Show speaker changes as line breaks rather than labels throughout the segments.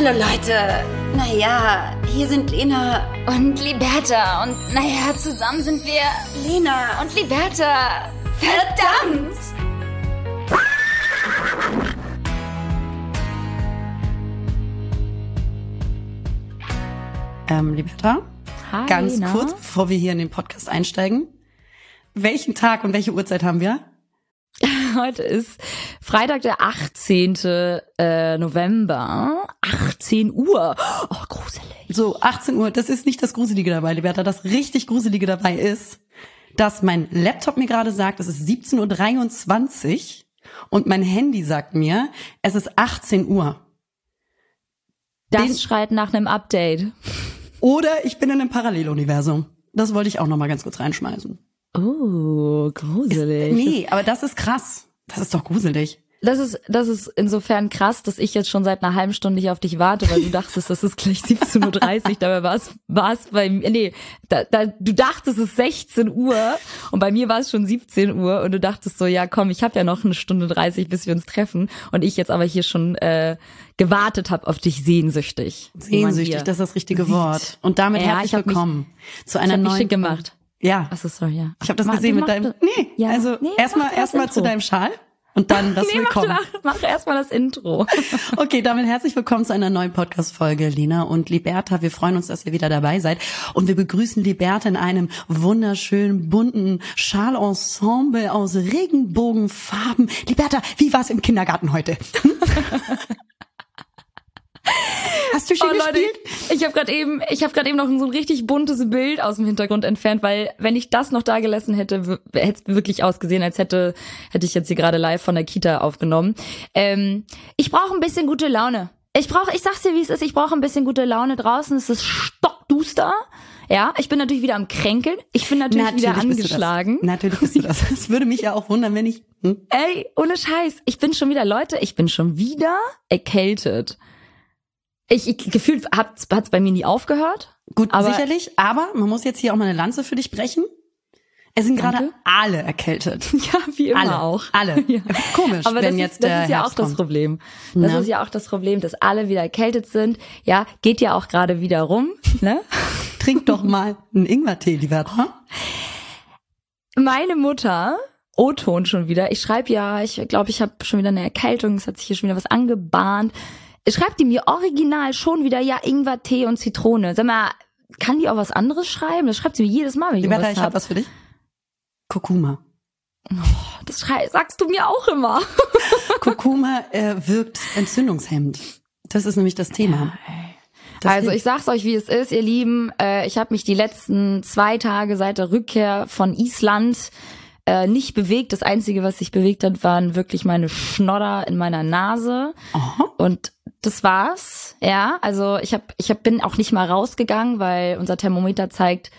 Hallo Leute. Naja, hier sind Lena
Und Liberta. Und naja, zusammen sind wir
Lena
und Liberta. Verdammt!
Ähm, Liberta,
Hi,
ganz
na?
kurz, bevor wir hier in den Podcast einsteigen. Welchen Tag und welche Uhrzeit haben wir?
Heute ist Freitag, der 18. Äh, November. 18 Uhr. Oh, gruselig.
So, 18 Uhr. Das ist nicht das Gruselige dabei, Liberta. Das richtig Gruselige dabei ist, dass mein Laptop mir gerade sagt, es ist 17.23 Uhr und mein Handy sagt mir, es ist 18 Uhr.
Das
Den-
schreit nach einem Update.
Oder ich bin in einem Paralleluniversum. Das wollte ich auch noch mal ganz kurz reinschmeißen.
Oh, gruselig.
Nee, aber das ist krass. Das ist doch gruselig.
Das ist, das ist insofern krass, dass ich jetzt schon seit einer halben Stunde hier auf dich warte, weil du dachtest, das ist gleich 17.30 Uhr. Dabei war es, war es bei mir, nee, da, da, du dachtest, es ist 16 Uhr und bei mir war es schon 17 Uhr und du dachtest so, ja komm, ich habe ja noch eine Stunde 30, bis wir uns treffen und ich jetzt aber hier schon äh, gewartet habe auf dich sehnsüchtig.
Sehnsüchtig, das ist das richtige
sieht.
Wort. Und damit
Ja,
herzlich
ich hab mich-
willkommen zu
Ich
einer
mich
neuen
schick gemacht.
Ja,
Achso, sorry, ja.
ich habe das
Mach-
gesehen
du
mit deinem.
das-
Nee,
Ja.
also
Nee,
erstmal erstmal zu deinem Schal und dann das
Nee,
Willkommen.
mach, mach erstmal das Intro.
Okay, damit herzlich willkommen zu einer neuen Podcast-Folge, Lena und Liberta. Wir freuen uns, dass ihr wieder dabei seid. Und wir begrüßen Liberta in einem wunderschönen, bunten Schalensemble aus Regenbogenfarben. Liberta, wie war's im Kindergarten heute? Hast du schon
Oh Leute,
gespielt?
ich, ich habe gerade eben, ich habe gerade eben noch so ein richtig buntes Bild aus dem Hintergrund entfernt, weil wenn ich das noch da gelassen hätte, hätte es wirklich ausgesehen, als hätte hätte ich jetzt hier gerade live von der Kita aufgenommen. Ähm, ich brauche ein bisschen gute Laune. Ich brauche, ich sag's dir, wie es ist. Ich brauche ein bisschen gute Laune draußen. Es ist stockduster. Ja, ich bin natürlich wieder am Kränkeln. Ich bin natürlich, wieder
bist du
angeschlagen.
Das. Natürlich bist du das. Es würde mich ja auch wundern, wenn ich. Hm?
Ey, ohne Scheiß. Ich bin schon wieder, Leute, ich bin schon wieder erkältet. Ich, ich gefühlt hat's, hat's bei mir nie aufgehört.
Gut,
Aber-
sicherlich. Aber man muss jetzt hier auch mal eine Lanze für dich brechen. Es sind gerade alle erkältet.
Ja, wie immer
Alle,
auch.
alle.
Ja.
Komisch,
Aber
wenn
das,
jetzt
ist, das
der
ist ja auch
Herbst
das
kommt.
Problem. Das
Na?
ist ja auch das Problem, dass alle wieder erkältet sind. Ja, geht ja auch gerade wieder rum. Ne?
Trink doch mal einen Ingwertee, lieber. Hm?
Meine Mutter, O-Ton schon wieder, ich schreibe ja, ich glaube, ich habe schon wieder eine Erkältung, es hat sich hier schon wieder was angebahnt. Schreibt die mir original schon wieder, ja, Ingwer-Tee und Zitrone. Sag mal, kann die auch was anderes schreiben? Das schreibt sie mir jedes Mal, wenn ich
Liberta,
irgendwas
ich
hab.
was für dich. Kurkuma.
Das schrei sagst du mir auch immer.
Kurkuma äh, wirkt entzündungshemmend. Das ist nämlich das Thema. Das
also ich sag's euch, wie es ist, ihr Lieben. Äh, ich habe mich die letzten zwei Tage seit der Rückkehr von Island äh, nicht bewegt. Das Einzige, was sich bewegt hat, waren wirklich meine Schnodder in meiner Nase.
Aha.
Und das war's. Ja, also ich hab, ich hab, bin auch nicht mal rausgegangen, weil unser Thermometer zeigt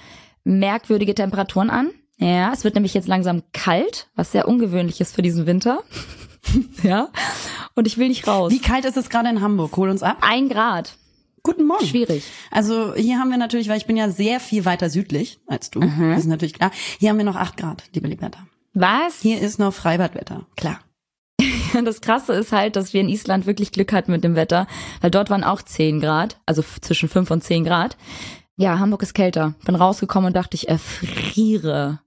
merkwürdige Temperaturen an. Ja, es wird nämlich jetzt langsam kalt, was sehr ungewöhnlich ist für diesen Winter. ja, und ich will nicht raus.
Wie kalt ist es gerade in Hamburg? Hol uns ab.
Ein Grad.
Guten Morgen.
Schwierig.
Also hier haben wir natürlich, weil ich bin ja sehr viel weiter südlich als du.
Mhm.
Das ist natürlich klar. Hier haben wir noch acht Grad, liebe Liberta.
Was?
Hier ist noch Freibadwetter. Klar.
Das Krasse ist halt, dass wir in Island wirklich Glück hatten mit dem Wetter, weil dort waren auch 10 Grad, also zwischen 5 und 10 Grad. Ja, Hamburg ist kälter. Bin rausgekommen und dachte, ich erfriere.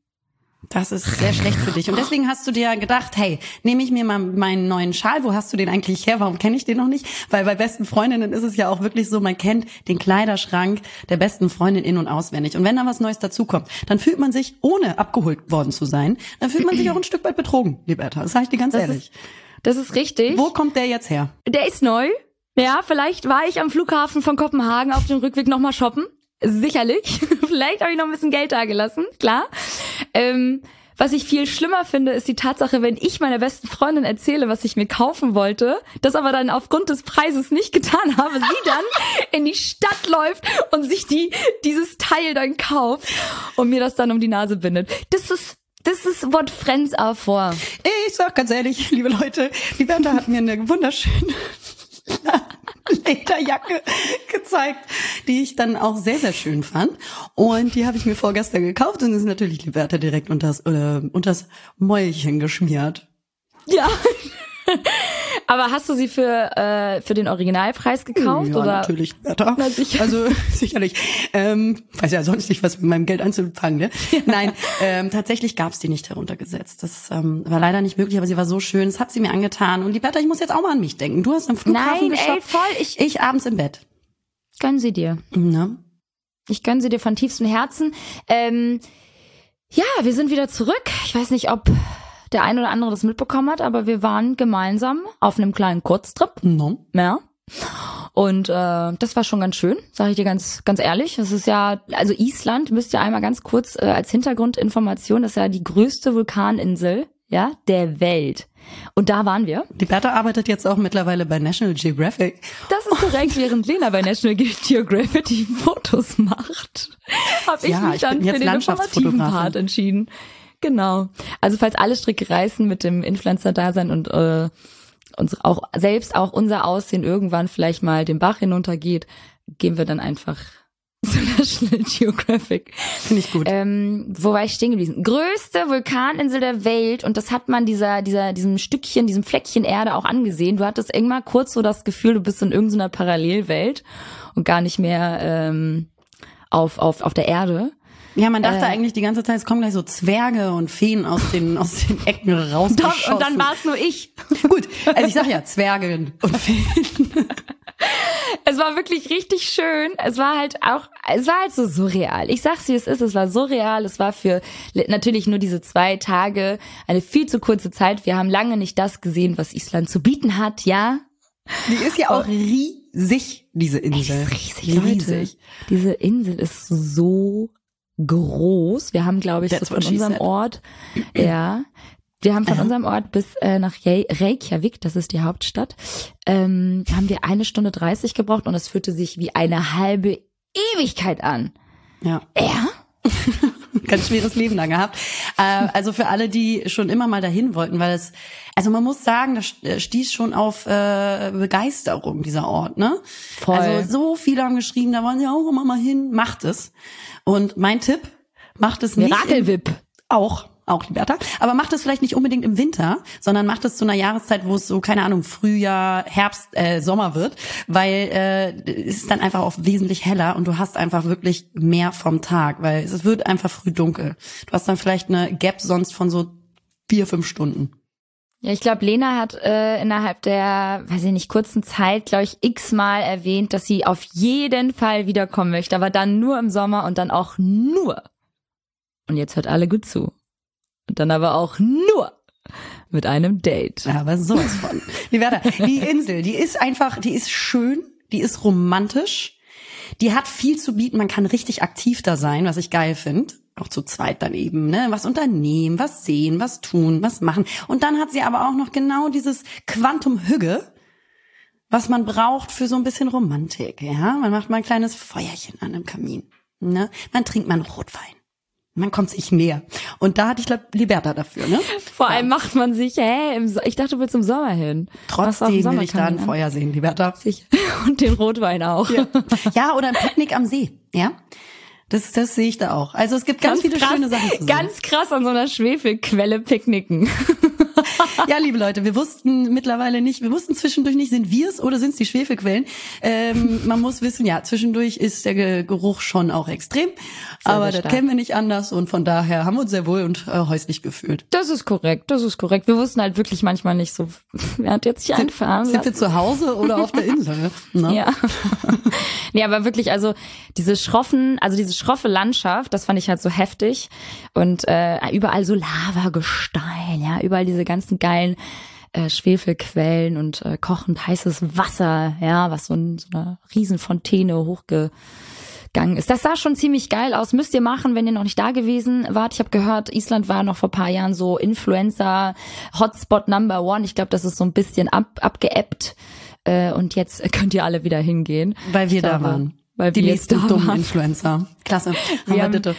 Das ist sehr schlecht für dich. Und deswegen hast du dir gedacht, hey, nehme ich mir mal meinen neuen Schal. Wo hast du den eigentlich her? Warum kenne ich den noch nicht? Weil bei besten Freundinnen ist es ja auch wirklich so, man kennt den Kleiderschrank der besten Freundin in- und auswendig. Und wenn da was Neues dazukommt, dann fühlt man sich, ohne abgeholt worden zu sein, dann fühlt man sich auch ein Stück weit betrogen, Liberta. Das sage ich dir ganz
Das
ehrlich.
ist, das ist richtig.
Wo kommt der jetzt her?
Der ist neu. Ja, vielleicht war ich am Flughafen von Kopenhagen auf dem Rückweg nochmal shoppen. Sicherlich. vielleicht habe ich noch ein bisschen Geld da gelassen, klar. Ähm, was ich viel schlimmer finde, ist die Tatsache, wenn ich meiner besten Freundin erzähle, was ich mir kaufen wollte, das aber dann aufgrund des Preises nicht getan habe, sie dann in die Stadt läuft und sich die, dieses Teil dann kauft und mir das dann um die Nase bindet. Das ist, das ist what friends are for.
Ich sag ganz ehrlich, liebe Leute, die Bertha hat mir eine wunderschöne Lederjacke gezeigt, die ich dann auch sehr, sehr schön fand. Und die habe ich mir vorgestern gekauft und ist natürlich die Bertha direkt unters, äh, unters Mäulchen geschmiert.
Ja. Aber hast du sie für, äh, für den Originalpreis gekauft?
Ja,
oder?
natürlich. Ja,
Na, sicher.
Also sicherlich. Ähm, weiß ja sonst nicht, was mit meinem Geld anzufangen. Ne? Nein, ähm, tatsächlich gab's die nicht heruntergesetzt. Das ähm, war leider nicht möglich, aber sie war so schön. Das hat sie mir angetan. Und Liberta, ich muss jetzt auch mal an mich denken. Du hast am Flughafen
Nein, ey, voll. Ich,
Ich abends im Bett.
gönn sie dir.
Ne?
Ich gönn sie dir von tiefstem Herzen. Ähm, ja, wir sind wieder zurück. Ich weiß nicht, ob der ein oder andere das mitbekommen hat, aber wir waren gemeinsam auf einem kleinen Kurztrip.
No.
Ja. Und äh, das war schon ganz schön, sage ich dir ganz ganz ehrlich. Das ist ja, also Island, müsst ihr einmal ganz kurz äh, als Hintergrundinformation, das ist ja die größte Vulkaninsel, ja, der Welt. Und da waren wir.
Liberta arbeitet jetzt auch mittlerweile bei National Geographic.
Das ist korrekt, während Lena bei National Geographic die Fotos macht, habe ich
Ja,
mich
ich
dann
jetzt
für den informativen. Part entschieden. Genau. Also falls alle Stricke reißen mit dem Influencer-Dasein und äh, uns auch selbst auch unser Aussehen irgendwann vielleicht mal den Bach hinuntergeht, gehen wir dann einfach zu National Geographic.
Finde ich gut.
Ähm, wo war ich stehen geblieben? Größte Vulkaninsel der Welt und das hat man dieser, dieser, diesem Stückchen, diesem Fleckchen Erde auch angesehen. Du hattest irgendwann kurz so das Gefühl, du bist in irgendeiner Parallelwelt und gar nicht mehr ähm, auf, auf, auf der Erde.
Ja, man dachte
äh,
eigentlich die ganze Zeit, es kommen gleich so Zwerge und Feen aus den, aus den Ecken raus.
Doch, und dann war es nur ich.
Gut, also ich sag ja, Zwerge und Feen.
Es war wirklich richtig schön. Es war halt auch, es war halt so surreal. Ich sag's wie es ist, es war surreal. Es war für natürlich nur diese zwei Tage eine viel zu kurze Zeit. Wir haben lange nicht das gesehen, was Island zu bieten hat, ja.
Die ist ja auch riesig, diese Insel.
riesig, Leute. Diese Insel ist so groß. Wir haben, glaube ich,
That's
so von unserem
said.
Ort, ja, wir haben von unserem Ort bis äh, nach Re- Reykjavik, das ist die Hauptstadt, ähm, haben wir eine Stunde 30 gebraucht und es fühlte sich wie eine halbe Ewigkeit an.
Ja,
Ja?
ganz schweres Leben da gehabt. Äh, also für alle, die schon immer mal dahin wollten, weil es, also man muss sagen, das st- stieß schon auf äh, Begeisterung, dieser Ort, ne?
Voll.
Also so viele haben geschrieben, da wollen sie auch immer mal hin, macht es. Und mein Tipp, macht es nicht.
Mirakelwip.
Auch, auch Liberta. Aber macht es vielleicht nicht unbedingt im Winter, sondern macht es zu einer Jahreszeit, wo es so, keine Ahnung, Frühjahr, Herbst, äh, Sommer wird, weil äh, es ist dann einfach auch wesentlich heller und du hast einfach wirklich mehr vom Tag, weil es wird einfach früh dunkel. Du hast dann vielleicht eine Gap sonst von so vier, fünf Stunden.
Ja, ich glaube, Lena hat äh, innerhalb der, weiß ich nicht, kurzen Zeit, glaube ich, x-mal erwähnt, dass sie auf jeden Fall wiederkommen möchte, aber dann nur im Sommer und dann auch nur. Und jetzt hört alle gut zu. Dann aber auch nur mit einem Date.
Aber sowas von. Liberta, die Insel, die ist einfach, die ist schön, die ist romantisch, die hat viel zu bieten, man kann richtig aktiv da sein, was ich geil finde. Auch zu zweit dann eben, ne? Was unternehmen, was sehen, was tun, was machen. Und dann hat sie aber auch noch genau dieses Quantum Hügge, was man braucht für so ein bisschen Romantik, ja? Man macht mal ein kleines Feuerchen an dem Kamin, ne? Man trinkt einen Rotwein. Man kommt sich näher. Und da hatte ich glaub, Liberta dafür, ne?
Vor allem macht man sich, hä, im so ich dachte, du willst im Sommer hin.
Trotzdem will ich da ein? Feuer sehen, Liberta.
Sicher. Und den Rotwein auch.
Ja. ja, oder ein Picknick am See, ja? Das, das sehe ich da auch. Also es gibt ganz, viele
krass,
schöne Sachen zu sehen.
Ganz krass an so einer Schwefelquelle picknicken.
ja, liebe Leute, wir wussten mittlerweile nicht, wir wussten zwischendurch nicht, sind wir es oder sind es die Schwefelquellen. Ähm, man muss wissen, ja, zwischendurch ist der Ge- Geruch schon auch extrem, aber
sehr
das kennen wir nicht anders und von daher haben wir uns sehr wohl und äh, häuslich gefühlt.
Das ist korrekt, das ist korrekt. Wir wussten halt wirklich manchmal nicht so, wer hat jetzt sich einfahren
Sind wir
lassen?
zu Hause oder auf der Insel? Ne?
Ja. nee, aber wirklich, also diese schroffen, also diese schroffe Landschaft, das fand ich halt so heftig. Und äh, überall so Lavagestein, ja, überall diese ganzen geilen äh, Schwefelquellen und äh, kochend heißes Wasser, ja, was so, ein, so eine Riesenfontäne hochgegangen ist. Das sah schon ziemlich geil aus. Müsst ihr machen, wenn ihr noch nicht da gewesen wart. Ich habe gehört, Island war noch vor paar Jahren so Influencer Hotspot Number One. Ich glaube, das ist so ein bisschen ab, abgeebbt. Äh, und jetzt könnt ihr alle wieder hingehen.
Weil wir da waren.
Weil
Die
wir
nächsten
da
dummen
waren.
Influencer. Klasse. Haben wir
haben-
bitte.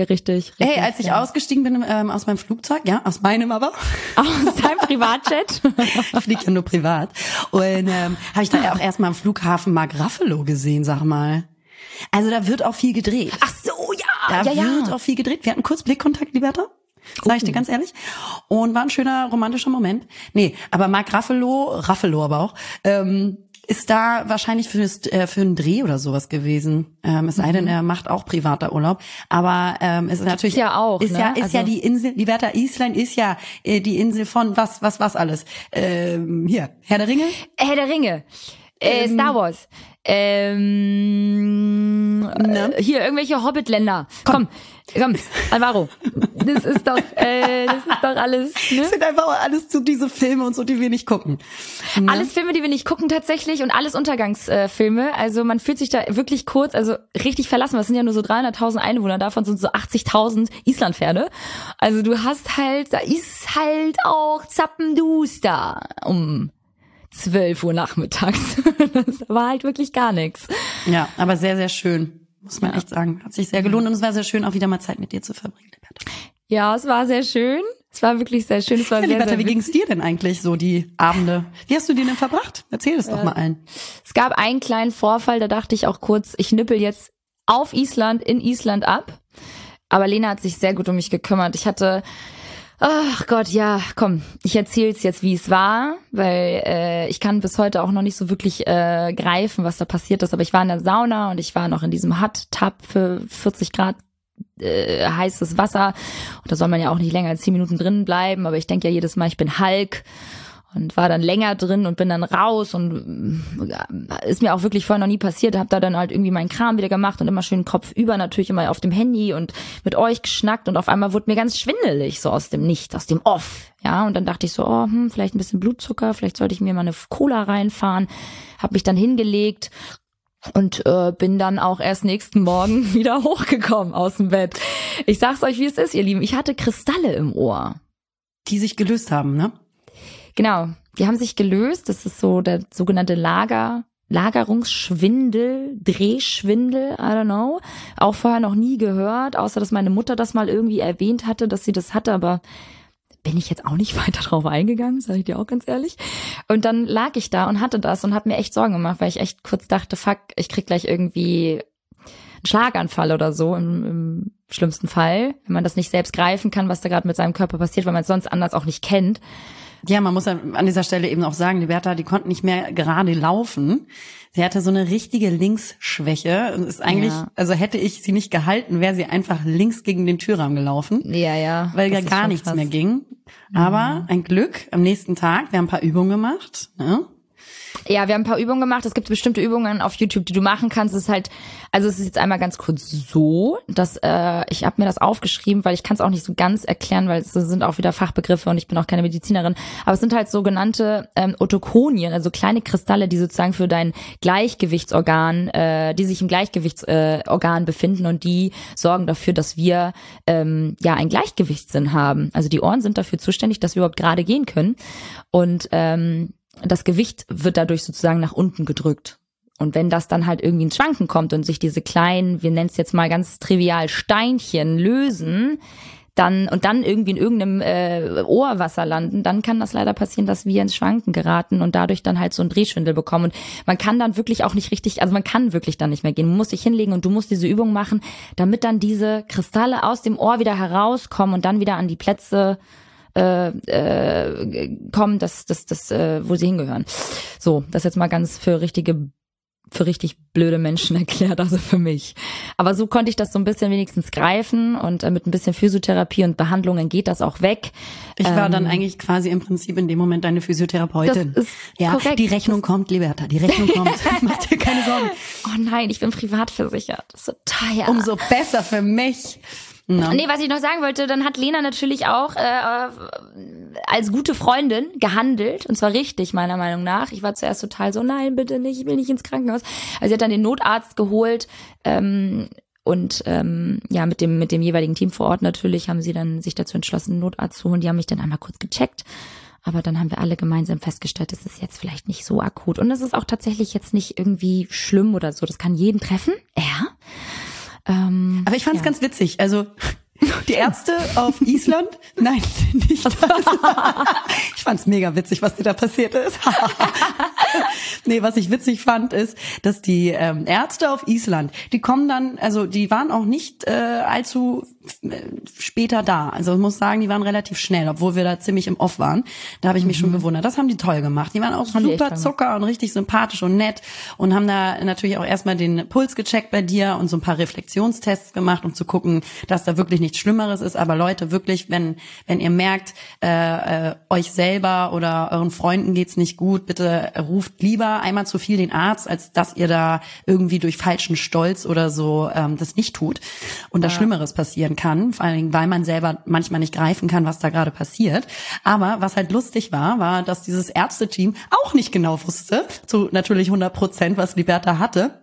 Ja, richtig, richtig.
Hey, als ich
ja.
ausgestiegen bin ähm, aus meinem Flugzeug, ja, aus meinem aber,
Aus deinem Privatjet?
ich fliege ja nur privat. Und ähm, habe ich da auch erstmal am Flughafen Mark Ruffalo gesehen, sag mal. Also da wird auch viel gedreht.
Ach so, ja,
Da
ja, ja.
wird auch viel gedreht. Wir hatten kurz Blickkontakt, Liberta. sag ich dir ganz ehrlich. Und war ein schöner romantischer Moment. Nee, aber Mark Raffalo, Raffalo aber auch, ähm, ist da wahrscheinlich fürs, äh, für einen Dreh oder sowas gewesen. Ähm, es sei denn, er macht auch privater Urlaub. Aber ähm, es ist natürlich
ja auch,
ist
ne?
ja ist
Also-
ja die Insel, die Werta Island ist ja äh, die Insel von was was was alles. Ähm, hier Herr der Ringe.
Herr der Ringe. Äh, Star Wars. Ähm,
Ne?
äh, hier, irgendwelche Hobbitländer. Komm, komm, Alvaro. Das ist doch, äh, das ist doch alles, ne?
Das sind einfach alles so diese Filme und so, die wir nicht gucken. Ne?
Alles Filme, die wir nicht gucken tatsächlich und alles Untergangsfilme. Filme. also man fühlt sich da wirklich kurz, also richtig verlassen. Das sind ja nur so 300.000 Einwohner, davon sind so 80.000 Islandpferde. Also du hast halt, da ist halt auch Zappenduster um 12 Uhr nachmittags. Das war halt wirklich gar nichts.
Ja, aber sehr sehr schön, muss man echt sagen. Hat sich sehr gelohnt und es war sehr schön, auch wieder mal Zeit mit dir zu verbringen. Liberta.
Ja, es war sehr schön. Es war wirklich sehr schön. Es war
Ja,
sehr,
Liberta,
sehr
wie
witzig.
ging's dir denn eigentlich so die Abende? Wie hast du die denn verbracht? Erzähl es doch mal allen.
Es gab einen kleinen Vorfall, da dachte ich auch kurz, ich nippel jetzt auf Island, in Island ab. Aber Lena hat sich sehr gut um mich gekümmert. Ich hatte, ach Gott, ja, komm, ich erzähl's jetzt, wie es war, weil äh, ich kann bis heute auch noch nicht so wirklich äh, greifen, was da passiert ist. Aber ich war in der Sauna und ich war noch in diesem Hot-Tub für 40 Grad äh, heißes Wasser. Und da soll man ja auch nicht länger als 10 Minuten drin bleiben. Aber ich denke ja jedes Mal, ich bin Hulk und war dann länger drin und bin dann raus und äh, ist mir auch wirklich vorher noch nie passiert, habe da dann halt irgendwie meinen Kram wieder gemacht und immer schön Kopf über natürlich immer auf dem Handy und mit euch geschnackt und auf einmal wurde mir ganz schwindelig so aus dem Nichts, aus dem Off, ja und dann dachte ich so, oh, hm, vielleicht ein bisschen Blutzucker, vielleicht sollte ich mir mal eine Cola reinfahren, habe mich dann hingelegt und äh, bin dann auch erst nächsten Morgen wieder hochgekommen aus dem Bett. Ich sag's euch, wie es ist, ihr Lieben, ich hatte Kristalle im Ohr.
Die sich gelöst haben, ne?
Genau, die haben sich gelöst. Das ist so der sogenannte Lager, Lagerungsschwindel, Drehschwindel, I don't know. Auch vorher noch nie gehört, außer dass meine Mutter das mal irgendwie erwähnt hatte, dass sie das hatte, aber bin ich jetzt auch nicht weiter drauf eingegangen, sage ich dir auch ganz ehrlich. Und dann lag ich da und hatte das und habe mir echt Sorgen gemacht, weil ich echt kurz dachte, fuck, ich krieg gleich irgendwie einen Schlaganfall oder so im, im schlimmsten Fall, wenn man das nicht selbst greifen kann, was da gerade mit seinem Körper passiert, weil man es sonst anders auch nicht kennt.
Ja, man muss an dieser Stelle eben auch sagen, die Bertha, die konnte nicht mehr gerade laufen. Sie hatte so eine richtige Linksschwäche und ist eigentlich,
Ja.
also hätte ich sie nicht gehalten, wäre sie einfach links gegen den Türrahmen gelaufen,
Ja, ja.
weil ja gar nichts
krass.
mehr ging. Aber ein Glück, am nächsten Tag, wir haben ein paar Übungen gemacht, ne?
Ja, wir haben ein paar Übungen gemacht. Es gibt bestimmte Übungen auf YouTube, die du machen kannst. Es ist halt, also es ist jetzt einmal ganz kurz so, dass äh, ich habe mir das aufgeschrieben, weil ich kann es auch nicht so ganz erklären, weil es sind auch wieder Fachbegriffe und ich bin auch keine Medizinerin. Aber es sind halt sogenannte ähm, Otokonien, also kleine Kristalle, die sozusagen für dein Gleichgewichtsorgan, äh, die sich im Gleichgewichtsorgan äh, befinden und die sorgen dafür, dass wir ähm, ja einen Gleichgewichtssinn haben. Also die Ohren sind dafür zuständig, dass wir überhaupt gerade gehen können und ähm, das Gewicht wird dadurch sozusagen nach unten gedrückt. Und wenn das dann halt irgendwie ins Schwanken kommt und sich diese kleinen, wir nennen es jetzt mal ganz trivial Steinchen lösen, dann und dann irgendwie in irgendeinem äh, Ohrwasser landen, dann kann das leider passieren, dass wir ins Schwanken geraten und dadurch dann halt so einen Drehschwindel bekommen. Und man kann dann wirklich auch nicht richtig, also man kann wirklich dann nicht mehr gehen. Man muss sich hinlegen und du musst diese Übung machen, damit dann diese Kristalle aus dem Ohr wieder herauskommen und dann wieder an die Plätze äh, äh, kommen, das, das, das, äh, wo sie hingehören. So, das jetzt mal ganz für richtige, für richtig blöde Menschen erklärt, also für mich. Aber so konnte ich das so ein bisschen wenigstens greifen und äh, mit ein bisschen Physiotherapie und Behandlungen geht das auch weg.
Ich war
Ähm,
dann eigentlich quasi im Prinzip in dem Moment deine Physiotherapeutin.
Das ist
ja,
korrekt.
die Rechnung kommt, Liberta, die Rechnung kommt. Mach dir keine Sorgen.
Oh nein, ich bin privat versichert. Das ist so teuer.
Umso besser für mich. Na?
Nee, was ich noch sagen wollte, dann hat Lena natürlich auch äh, äh, als gute Freundin gehandelt und zwar richtig meiner Meinung nach. Ich war zuerst total so, nein, bitte nicht, ich will nicht ins Krankenhaus. Also sie hat dann den Notarzt geholt ähm, und ähm, ja mit dem mit dem jeweiligen Team vor Ort natürlich haben sie dann sich dazu entschlossen, einen Notarzt zu holen. Die haben mich dann einmal kurz gecheckt. Aber dann haben wir alle gemeinsam festgestellt, das ist jetzt vielleicht nicht so akut. Und das ist auch tatsächlich jetzt nicht irgendwie schlimm oder so. Das kann jeden treffen. Ja. Ähm,
Aber ich fand es ganz witzig. Also die Ärzte auf Island, nein, nicht das. Ich fand es mega witzig, was dir da passiert ist. Nee, was ich witzig fand, ist, dass die ähm, Ärzte auf Island, die kommen dann, also die waren auch nicht äh, allzu äh, später da. Also ich muss sagen, die waren relativ schnell, obwohl wir da ziemlich im Off waren. Da habe ich mich schon gewundert. Das haben die toll gemacht. Die waren auch
Haben
super Zucker und richtig sympathisch und nett und haben da natürlich auch erstmal den Puls gecheckt bei dir und so ein paar Reflexionstests gemacht, um zu gucken, dass da wirklich nichts Schlimmeres ist. Aber Leute, wirklich, wenn wenn ihr merkt, äh, äh, euch selber oder euren Freunden geht's nicht gut, bitte ruft lieber einmal zu viel den Arzt, als dass ihr da irgendwie durch falschen Stolz oder so ähm, das nicht tut und da Schlimmeres passieren kann, vor allen Dingen, weil man selber manchmal nicht greifen kann, was da gerade passiert. Aber was halt lustig war, war, dass dieses Ärzteteam auch nicht genau wusste, zu natürlich 100 Prozent, was Liberta hatte.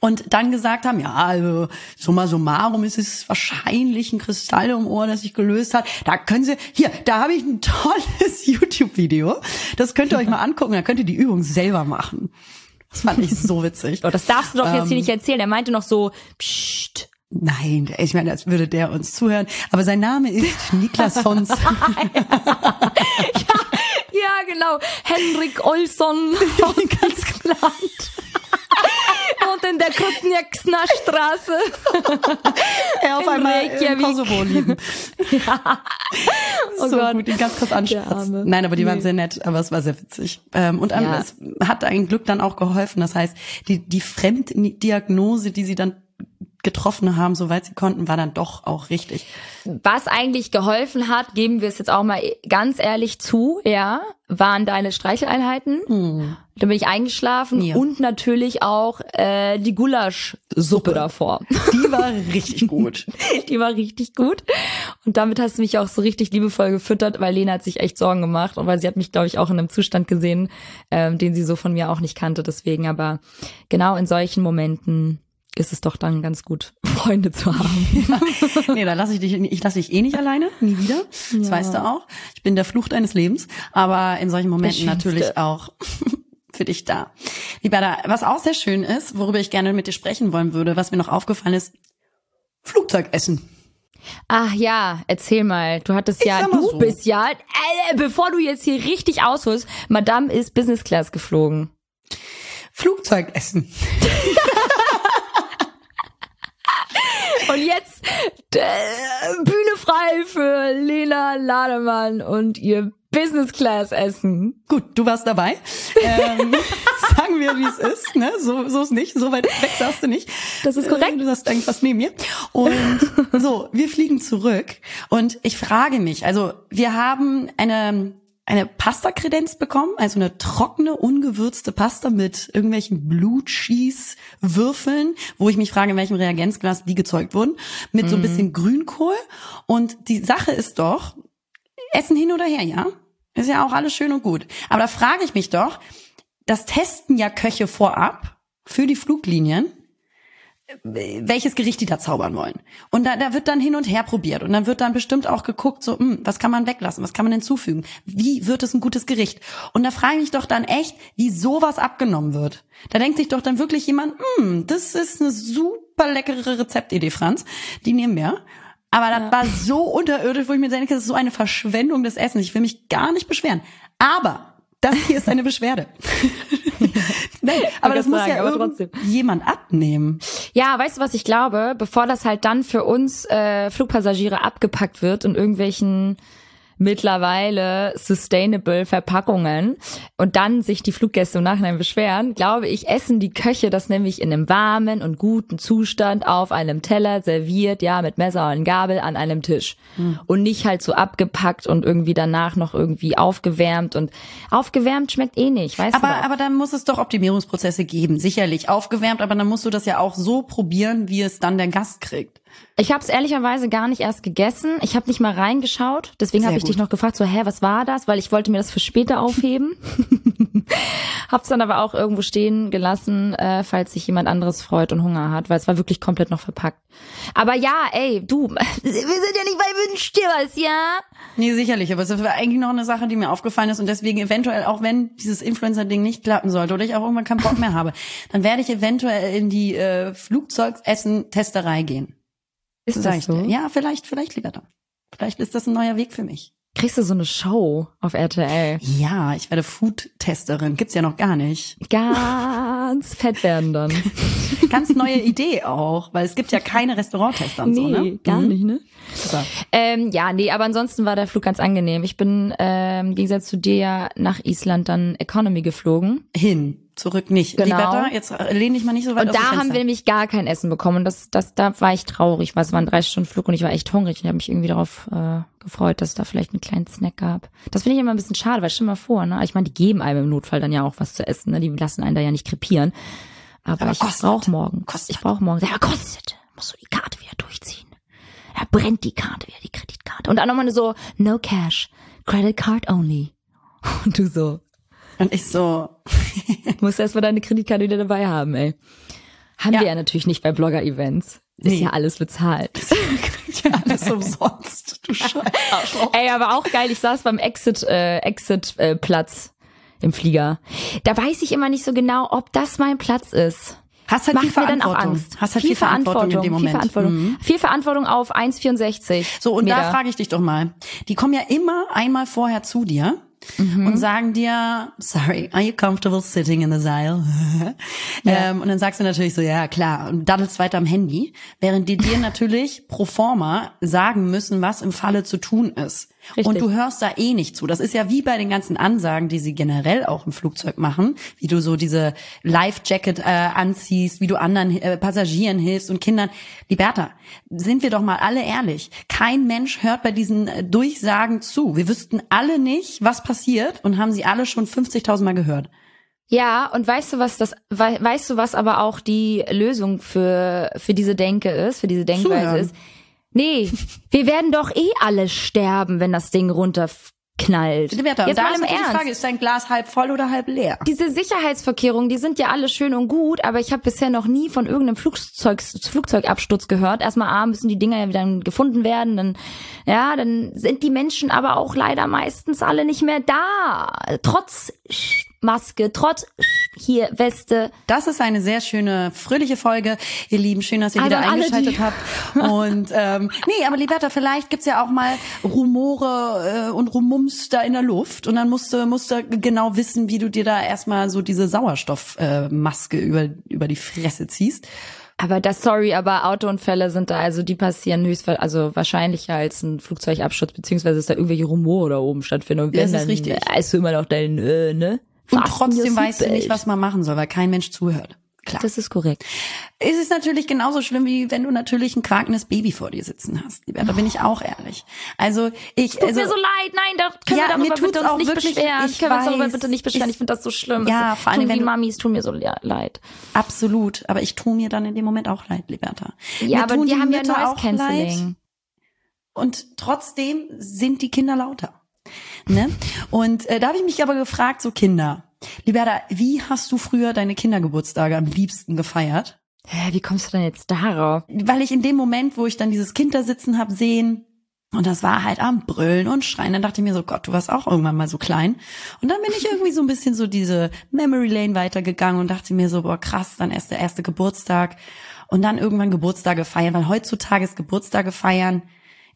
Und dann gesagt haben, ja, also summa summarum ist es wahrscheinlich ein Kristall im Ohr, das sich gelöst hat. Da können Sie, hier, da habe ich ein tolles YouTube-Video. Das könnt ihr euch mal angucken, da könnt ihr die Übung selber machen. Das fand ich so witzig.
Oh, das darfst du doch jetzt hier
Ähm.
nicht erzählen. Er meinte noch so, psst.
Nein, ich meine, als würde der uns zuhören. Aber sein Name ist Niklas Fons.
Ja, genau. Henrik Olsson aus Island. Und in der Krasnjaksna Straße.
er auf
In
einmal
Reykjavik.
Kosovo lieben.
Oh
so
Gott.
gut, ihn ganz kurz
Der
anspritzen. Nein, aber die waren
Nee.
sehr nett, aber es war sehr witzig. Ähm, und
Ja.
es hat ein Glück dann auch geholfen. Das heißt, die, die Fremddiagnose, die sie dann getroffen haben, soweit sie konnten, war dann doch auch richtig.
Was eigentlich geholfen hat, geben wir es jetzt auch mal ganz ehrlich zu, ja, waren deine Streicheleinheiten. Da bin ich eingeschlafen
Ja.
und natürlich auch äh, die Gulaschsuppe davor.
Die war richtig gut.
Die war richtig gut. Und damit hast du mich auch so richtig liebevoll gefüttert, weil Lena hat sich echt Sorgen gemacht und weil sie hat mich, glaube ich, auch in einem Zustand gesehen, ähm, den sie so von mir auch nicht kannte. Deswegen, aber genau in solchen Momenten ist es doch dann ganz gut, Freunde zu haben.
Nee, da lasse ich dich, ich lasse dich eh nicht alleine, nie wieder. Das
Ja.
weißt du auch. Ich bin der Fluch deines Lebens, aber in solchen Momenten natürlich auch für dich da. Lieber da, was auch sehr schön ist, worüber ich gerne mit dir sprechen wollen würde, was mir noch aufgefallen ist, Flugzeugessen.
Ach ja, erzähl mal. Du hattest
Ich
ja, du
so.
bist ja, äh, bevor du jetzt hier richtig ausholst, Madame ist Business Class geflogen.
Flugzeugessen.
Und jetzt äh, Bühne frei für Lena Lademann und ihr Business Class Essen.
Gut, du warst dabei. Ähm, sagen wir, wie es ist. Ne? So, so ist nicht. So weit weg sagst du nicht.
Das ist korrekt.
Äh, Du hast eigentlich was neben mir. Und so, wir fliegen zurück. Und ich frage mich, also wir haben eine eine Pasta-Kredenz bekommen, also eine trockene, ungewürzte Pasta mit irgendwelchen Blue Cheese Würfeln, wo ich mich frage, in welchem Reagenzglas die gezeugt wurden, mit so ein bisschen Grünkohl. Und die Sache ist doch, Essen hin oder her, ja? Ist ja auch alles schön und gut. Aber da frage ich mich doch, das testen ja Köche vorab für die Fluglinien, welches Gericht die da zaubern wollen. Und da, da wird dann hin und her probiert. Und dann wird dann bestimmt auch geguckt, so, hm, was kann man weglassen, was kann man hinzufügen? Wie wird es ein gutes Gericht? Und da frage ich mich doch dann echt, wie sowas abgenommen wird. Da denkt sich doch dann wirklich jemand, hm, das ist eine super leckere Rezeptidee, Franz. Die nehmen wir. Aber das war so unterirdisch, wo ich mir denke, das ist so eine Verschwendung des Essens. Ich will mich gar nicht beschweren. Aber das hier ist eine Beschwerde. Nein, aber das muss
sagen,
ja
trotzdem.
jemand abnehmen.
Ja, weißt du, was ich glaube? Bevor das halt dann für uns äh, Flugpassagiere abgepackt wird in irgendwelchen mittlerweile sustainable Verpackungen und dann sich die Fluggäste im Nachhinein beschweren, glaube ich, essen die Köche das nämlich in einem warmen und guten Zustand auf einem Teller serviert, ja, mit Messer und Gabel an einem Tisch. Und nicht halt so abgepackt und irgendwie danach noch irgendwie aufgewärmt und aufgewärmt schmeckt eh nicht, weißt du?
Aber, aber dann muss es doch Optimierungsprozesse geben, sicherlich aufgewärmt, aber dann musst du das ja auch so probieren, wie es dann der Gast kriegt.
Ich habe es ehrlicherweise gar nicht erst gegessen. Ich habe nicht mal reingeschaut. Deswegen habe ich
gut.
dich noch gefragt, so, hä, was war das? Weil ich wollte mir das für später aufheben. Hab's dann aber auch irgendwo stehen gelassen, äh, falls sich jemand anderes freut und Hunger hat, weil es war wirklich komplett noch verpackt. Aber ja, ey, du, wir sind ja nicht bei Wünsch dir was, ja?
Nee, sicherlich, aber es war eigentlich noch eine Sache, die mir aufgefallen ist und deswegen eventuell, auch wenn dieses Influencer-Ding nicht klappen sollte oder ich auch irgendwann keinen Bock mehr habe, dann werde ich eventuell in die äh, Flugzeugessen-Testerei gehen.
Ist
Sag
das so?
Ja, vielleicht, vielleicht lieber da. Vielleicht ist das ein neuer Weg für mich.
kriegst du so eine Show auf RTL.
Ja, ich werde Food-Testerin. Gibt's ja noch gar nicht.
Ganz fett werden dann.
Ganz neue Idee auch, weil es gibt ja keine Restauranttester und
nee,
so, ne?
gar
Mhm.
nicht, ne?
Super.
Ähm, ja, nee, aber ansonsten war der Flug ganz angenehm. Ich bin ähm, im Gegensatz zu dir ja nach Island dann Economy geflogen.
Hin, zurück nicht.
Genau.
Liberta, jetzt lehn dich mal nicht so weit
Und da haben wir nämlich gar kein Essen bekommen. Und das, das, da war ich traurig, weil es war ein drei Stunden Flug und ich war echt hungrig. Ich habe mich irgendwie darauf äh, gefreut, dass es da vielleicht einen kleinen Snack gab. Das finde ich immer ein bisschen schade, weil stell mal vor, ne? Ich meine, die geben einem im Notfall dann ja auch was zu essen, ne? Die lassen einen da ja nicht krepieren. Aber,
Aber
ich brauche morgen.
Kostet.
Ich brauche morgen. Ja, kostet. Musst du die Karte wieder durchziehen. Er brennt die Karte wieder, die Kreditkarte. Und dann nochmal so, no cash, credit card only. Und du so,
Und ich so,
musst erst mal deine Kreditkarte wieder dabei haben, ey. Haben
Ja.
wir ja natürlich nicht bei Blogger-Events. Ist
Nee.
ja alles bezahlt.
ja, alles umsonst. Du scheiß Arschloch.
ey, aber auch geil, ich saß beim Exit, äh, Exit äh, Platz im Flieger. Da weiß ich immer nicht so genau, ob das mein Platz ist.
Hast halt
Macht
viel
mir dann auch
Verantwortung.
Angst.
Hast halt viel, Verantwortung, in dem Moment.
Viel Verantwortung.
Mhm.
Viel Verantwortung auf 1,64.
So, und da
Meter.
frage ich dich doch mal. Die kommen ja immer einmal vorher zu dir
Mhm.
und sagen dir, sorry, are you comfortable sitting in the aisle? ähm, und dann sagst du natürlich so, ja, klar, und daddelst weiter am Handy, während die dir natürlich pro forma sagen müssen, was im Falle zu tun ist.
Richtig.
Und du hörst da eh nicht zu. Das ist ja wie bei den ganzen Ansagen, die sie generell auch im Flugzeug machen, wie du so diese Life-Jacket äh, anziehst, wie du anderen äh, Passagieren hilfst und Kindern. Liberta, sind wir doch mal alle ehrlich. Kein Mensch hört bei diesen äh, Durchsagen zu. Wir wüssten alle nicht, was passiert und haben sie alle schon 50.000 Mal gehört.
Ja, und weißt du, was das, wei- weißt du, was aber auch die Lösung für, für diese Denke ist, für diese Denkweise
Zuhören.
ist? Nee, wir werden doch eh alle sterben, wenn das Ding runterknallt.
Liberta,
Jetzt
da
mal
ist
im
die
Ernst.
Frage, ist dein Glas halb voll oder halb leer?
Diese Sicherheitsverkehrungen, die sind ja alle schön und gut, aber ich habe bisher noch nie von irgendeinem Flugzeug, Flugzeugabsturz gehört. Erstmal A, müssen die Dinger ja wieder gefunden werden, dann, ja, dann sind die Menschen aber auch leider meistens alle nicht mehr da. Trotz Maske, trotz hier Weste.
Das ist eine sehr schöne, fröhliche Folge, ihr Lieben. Schön, dass ihr
Also
wieder eingeschaltet habt. Und ähm, nee, aber Liberta, vielleicht gibt's ja auch mal Rumore äh, und Rumums da in der Luft. Und dann musst du, musst du genau wissen, wie du dir da erstmal so diese Sauerstoffmaske äh, Maske über, über die Fresse ziehst.
Aber das, sorry, aber Autounfälle sind da, also die passieren höchstwahrscheinlich, also wahrscheinlicher als ein Flugzeugabsturz, beziehungsweise ist da irgendwelche Rumore da oben stattfinden. Und
Ja,
wenn
das ist
dann,
richtig.
ist immer noch dein, äh, ne?
Und trotzdem weißt du nicht, was man machen soll, weil kein Mensch zuhört. Klar.
Das ist korrekt.
Es ist natürlich genauso schlimm, wie wenn du natürlich ein quakendes Baby vor dir sitzen hast. Liberta, da bin ich auch ehrlich. Also ich,
Tut
also
mir so leid, nein, da können
Ja,
wir
mir
darüber
tut's
bitte uns
auch
nicht
wirklich-
beschweren.
ich
können wir uns darüber
weiß,
bitte nicht beschweren.
ich-
Ich, finde das so schlimm.
Ja,
das
vor allem, wenn
die Mamis tun mir so le- leid.
Absolut, aber ich tue mir dann in dem Moment auch leid, Liberta.
Ja,
Mir
aber die haben ja
Mütter
Noise
auch leid.
Cancelling.
Und trotzdem sind die Kinder lauter. Ne? Und äh, da habe ich mich aber gefragt, so Kinder, Liberta, wie hast du früher deine Kindergeburtstage am liebsten gefeiert?
Hä, wie kommst du denn jetzt darauf?
Weil ich in dem Moment, wo ich dann dieses Kind da sitzen hab sehen, und das war halt am Brüllen und Schreien, dann dachte ich mir so, Gott, du warst auch irgendwann mal so klein. Und dann bin ich irgendwie so ein bisschen so diese Memory Lane weitergegangen und dachte mir so, boah, krass, dann erst der erste Geburtstag und dann irgendwann Geburtstage feiern, weil heutzutage ist Geburtstage feiern,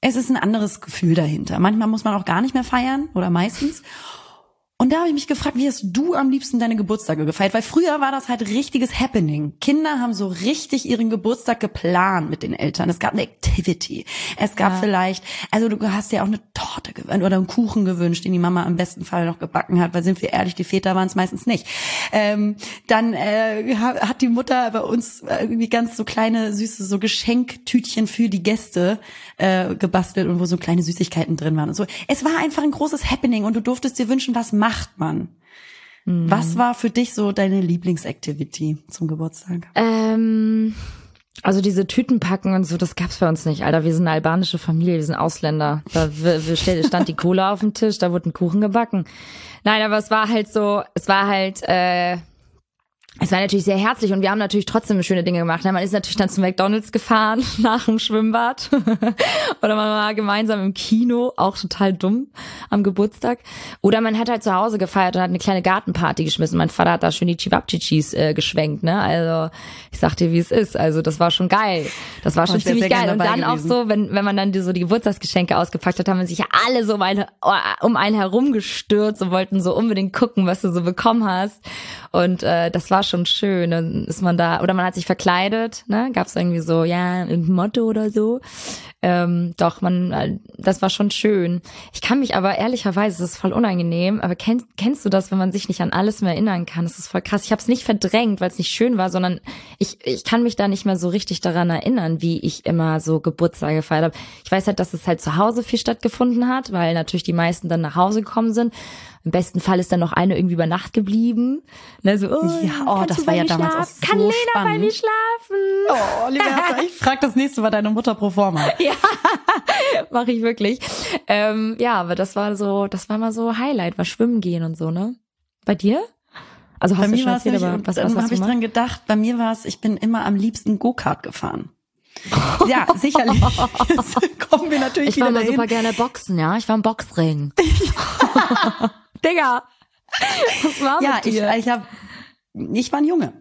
es ist ein anderes Gefühl dahinter. Manchmal muss man auch gar nicht mehr feiern oder meistens. Und da habe ich mich gefragt, wie hast du am liebsten deine Geburtstage gefeiert? Weil früher war das halt richtiges Happening. Kinder haben so richtig ihren Geburtstag geplant mit den Eltern. Es gab eine Activity. Es gab
Ja.
vielleicht, also du hast dir auch eine Torte gewünscht oder einen Kuchen gewünscht, den die Mama am besten Fall noch gebacken hat, weil sind wir ehrlich, die Väter waren es meistens nicht. Ähm, dann äh, ha- hat die Mutter bei uns irgendwie ganz so kleine süße so Geschenktütchen für die Gäste äh, gebastelt und wo so kleine Süßigkeiten drin waren und so. Es war einfach ein großes Happening und du durftest dir wünschen, was macht man? Was war für dich so deine Lieblingsactivity zum Geburtstag?
Ähm, also diese Tüten packen und so, das gab's bei uns nicht, Alter. Wir sind eine albanische Familie, wir sind Ausländer. Da stand die Cola auf dem Tisch, da wurde ein Kuchen gebacken. Nein, aber es war halt so, es war halt, äh, es war natürlich sehr herzlich und wir haben natürlich trotzdem schöne Dinge gemacht. Man ist natürlich dann zu McDonalds gefahren nach dem Schwimmbad oder man war gemeinsam im Kino, auch total dumm am Geburtstag. Oder man hat halt zu Hause gefeiert und hat eine kleine Gartenparty geschmissen. Mein Vater hat da schön die Chivapchichis äh, geschwenkt, ne? Also ich sag dir, wie es ist. Also das war schon geil. Das war schon
ich wär
ziemlich geil. Und dann auch
gewesen.
so, wenn, wenn man dann die, so die Geburtstagsgeschenke ausgepackt hat, haben sich ja alle so um einen, um einen herumgestürzt und wollten so unbedingt gucken, was du so bekommen hast. Und äh, das war schon schön. Dann ist man da, oder man hat sich verkleidet, ne? Gab es irgendwie so, ja, ein Motto oder so. Ähm, doch, man, äh, das war schon schön. Ich kann mich aber ehrlicherweise, das ist voll unangenehm, aber kenn, kennst du das, wenn man sich nicht an alles mehr erinnern kann? Das ist voll krass. Ich habe es nicht verdrängt, weil es nicht schön war, sondern ich, ich kann mich da nicht mehr so richtig daran erinnern, wie ich immer so Geburtstage gefeiert habe. Ich weiß halt, dass es halt zu Hause viel stattgefunden hat, weil natürlich die meisten dann nach Hause gekommen sind. Im besten Fall ist dann noch eine irgendwie über Nacht geblieben. Ne, so, oh,
Ja, oh, das war
bei
ja damals
schlafen?
auch so
Kann Lena bei
spannend.
mir schlafen?
Oh, Liberta, ich frag das nächste Mal deine Mutter pro forma.
Mache ich wirklich. Ähm, ja, aber das war so, das war mal so Highlight, war schwimmen gehen und so, ne? Bei dir? Also hast
Bei
du
mir
schon
war
erzählt,
nicht,
aber was, was hast
habe ich dran gedacht, bei mir war es, ich bin immer am liebsten Go-Kart gefahren. Ja, sicherlich. Jetzt kommen wir natürlich
Ich war
wieder
mal
dahin.
super gerne boxen, ja. Ich war im Boxring. Digga. Was war
Ja,
mit
ich,
dir?
ich habe ich war ein Junge.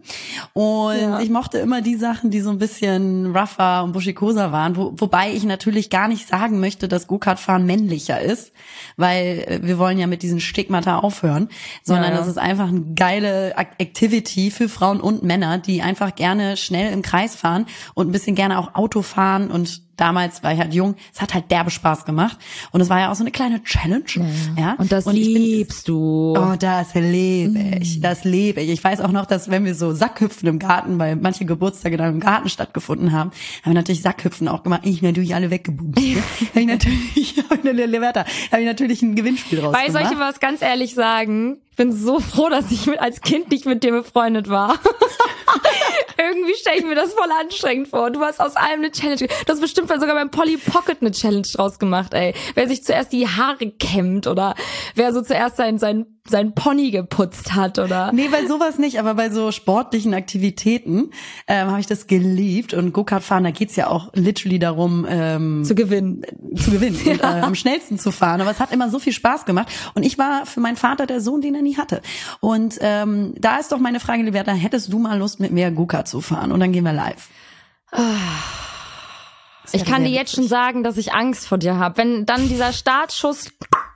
Und
Ja.
ich mochte immer die Sachen, die so ein bisschen rougher und buschikoser waren, wo, wobei ich natürlich gar nicht sagen möchte, dass Go-Kart-Fahren männlicher ist, weil äh, wir wollen ja mit diesen Stigmata aufhören, sondern
Ja, ja.
es ist einfach eine geile Activity für Frauen und Männer, die einfach gerne schnell im Kreis fahren und ein bisschen gerne auch Auto fahren und damals war ich halt jung, es hat halt derbe Spaß gemacht und es war ja auch so eine kleine Challenge, ja.
Und das
bin-
liebst du.
Oh, das lebe
Mm.
ich, das lebe ich. Ich weiß auch noch, dass wenn wir so Sackhüpfen im Garten, weil manche Geburtstage dann im Garten stattgefunden haben, haben wir natürlich Sackhüpfen auch gemacht. Ich natürlich alle weggebumst. Ne? habe ich natürlich, hab ich eine Leverta, habe ich natürlich ein Gewinnspiel draus
Weil soll ich was ganz ehrlich sagen? Ich bin so froh, dass ich mit, als Kind nicht mit dir befreundet war. Stelle ich mir das voll anstrengend vor. Du hast aus allem eine Challenge. Du hast bestimmt sogar beim Polly Pocket eine Challenge draus gemacht, ey. Wer sich zuerst die Haare kämmt oder wer so zuerst sein, sein, sein Pony geputzt hat oder.
Nee, bei sowas nicht, aber bei so sportlichen Aktivitäten ähm, habe ich das geliebt. Und Go-Kart fahren, da geht's ja auch literally darum, ähm,
Zu gewinnen.
zu gewinnen und äh, am schnellsten zu fahren. Aber es hat immer so viel Spaß gemacht. Und ich war für meinen Vater der Sohn, den er nie hatte. Und ähm, da ist doch meine Frage, Liberta, hättest du mal Lust, mit mir Go-Kart zu fahren? Und dann gehen wir live.
Ich kann dir jetzt schon sagen, dass ich Angst vor dir habe. Wenn dann dieser Startschuss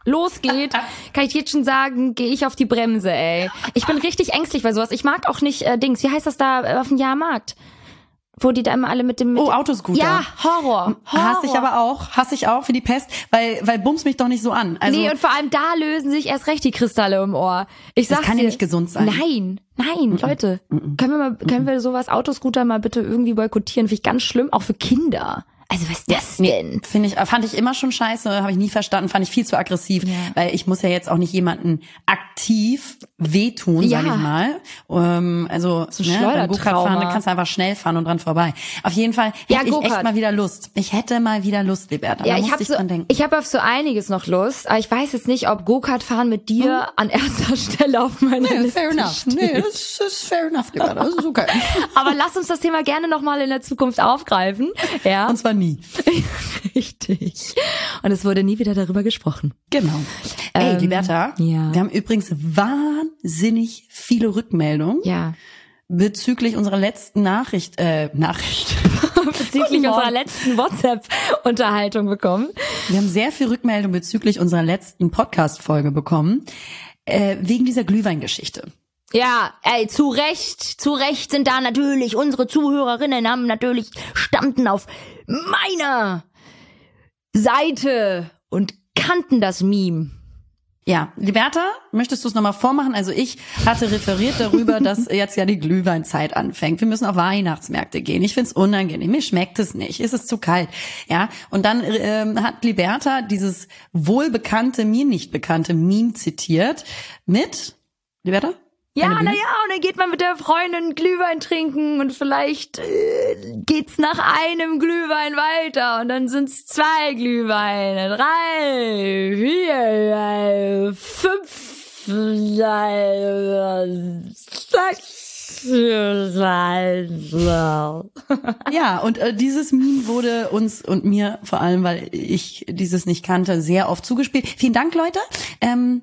losgeht, kann ich jetzt schon sagen, gehe ich auf die Bremse, ey. Ich bin richtig ängstlich bei sowas. Ich mag auch nicht äh, Dings. Wie heißt das da äh, auf dem Jahrmarkt? Wo die da immer alle mit dem mit
Oh, Autoscooter.
Ja, Horror. Horror.
Hasse ich aber auch, hasse ich auch für die Pest, weil, weil bums mich doch nicht so an. Also,
nee, und vor allem da lösen sich erst recht die Kristalle im Ohr. Ich
Das
sag's
kann ja
dir.
nicht gesund sein.
Nein, nein, Leute. Können wir mal, können wir sowas Autoscooter mal bitte irgendwie boykottieren? Finde ich ganz schlimm, auch für Kinder. Also was ist das denn?
Finde ich, fand ich immer schon scheiße, habe ich nie verstanden, fand ich viel zu aggressiv,
Ja.
weil ich muss ja jetzt auch nicht jemanden aktiv wehtun,
Ja.
sag ich mal. Ähm, also
So
ne, beim
Schleudertrauma.
Go-Kart fahren, da kannst du einfach schnell fahren und dran vorbei. Auf jeden Fall
Ja,
hätte ich echt mal wieder Lust. Ich hätte mal wieder Lust, Liberta.
Ja, ich habe
ich
so, ich habe auf so einiges noch Lust, aber ich weiß jetzt nicht, ob Go-Kart fahren mit dir an erster Stelle auf meiner
Nee,
Liste
fair enough.
steht.
Nee, das ist fair enough, Liberta. Das ist okay.
Aber lass uns das Thema gerne noch mal in der Zukunft aufgreifen. Ja,
Und zwar nie.
richtig. Und es wurde nie wieder darüber gesprochen.
Genau. Ey,
Ähm,
Liberta,
ja.
wir haben übrigens wahnsinnig viele Rückmeldungen
Ja.
bezüglich unserer letzten Nachricht, äh, Nachricht.
Bezüglich unserer letzten WhatsApp-Unterhaltung bekommen.
Wir haben sehr viel Rückmeldung bezüglich unserer letzten Podcast-Folge bekommen, äh, wegen dieser Glühweingeschichte.
Ja, ey, zu Recht, zu Recht sind da natürlich unsere Zuhörerinnen haben natürlich stammten auf meiner Seite und kannten das Meme.
Ja, Liberta, möchtest du es nochmal vormachen? Also ich hatte referiert darüber, dass jetzt ja die Glühweinzeit anfängt. Wir müssen auf Weihnachtsmärkte gehen. Ich find's unangenehm. Mir schmeckt es nicht. Es ist zu kalt. Ja, und dann ähm, hat Liberta dieses wohlbekannte, mir nicht bekannte Meme zitiert mit Liberta?
Ja,
Deine Bühne?
na ja, und dann geht man mit der Freundin Glühwein trinken und vielleicht äh, geht's nach einem Glühwein weiter und dann sind's zwei Glühweine, drei, vier, fünf, sechs,
Ja, und äh, dieses Meme wurde uns und mir vor allem, weil ich dieses nicht kannte, sehr oft zugespielt. Vielen Dank, Leute. Ähm,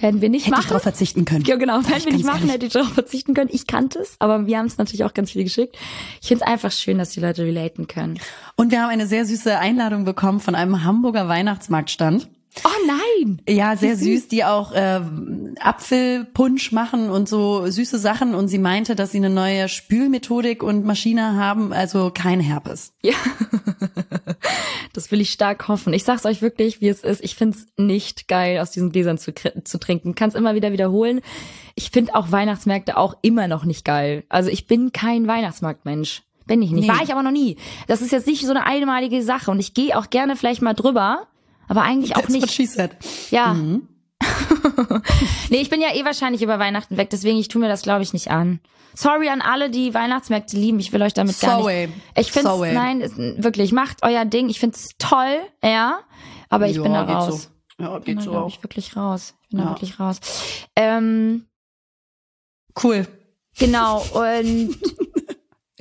Werden wir nicht
hätte ich
machen.
darauf verzichten können.
Ja, genau.
Ich
wir nicht machen,
ehrlich.
hätte ich darauf verzichten können. Ich kannte es, aber wir haben es natürlich auch ganz viel geschickt. Ich finde es einfach schön, dass die Leute relaten können.
Und wir haben eine sehr süße Einladung bekommen von einem Hamburger Weihnachtsmarktstand.
Oh nein!
Ja, sehr
süß.
süß, die auch äh, Apfelpunsch machen und so süße Sachen. Und sie meinte, dass sie eine neue Spülmethodik und Maschine haben, also kein Herpes.
Ja. Das will ich stark hoffen. Ich sag's euch wirklich, wie es ist. Ich find's nicht geil, aus diesen Gläsern zu, zu trinken. Kann's immer wieder wiederholen. Ich find auch Weihnachtsmärkte auch immer noch nicht geil. Also ich bin kein Weihnachtsmarktmensch. Bin ich nicht.
Nee.
War ich aber noch nie. Das ist jetzt nicht so eine einmalige Sache. Und ich gehe auch gerne vielleicht mal drüber. Aber eigentlich auch
That's what
nicht.
she said.
Ja.
Mhm.
nee, ich bin ja eh wahrscheinlich über Weihnachten weg, deswegen ich tu mir das glaube ich nicht an. Sorry an alle, die Weihnachtsmärkte lieben. Ich will euch damit gar
Sorry.
nicht. Ich finde
Sorry.
nein, ist, wirklich macht euer Ding. Ich find's toll, ja, aber ich
Ja,
bin da
geht
raus.
So. Ja,
bin
geht
da,
so auch.
ich, wirklich raus. Ich bin da
Ja.
wirklich raus. Ähm,
Cool.
genau, und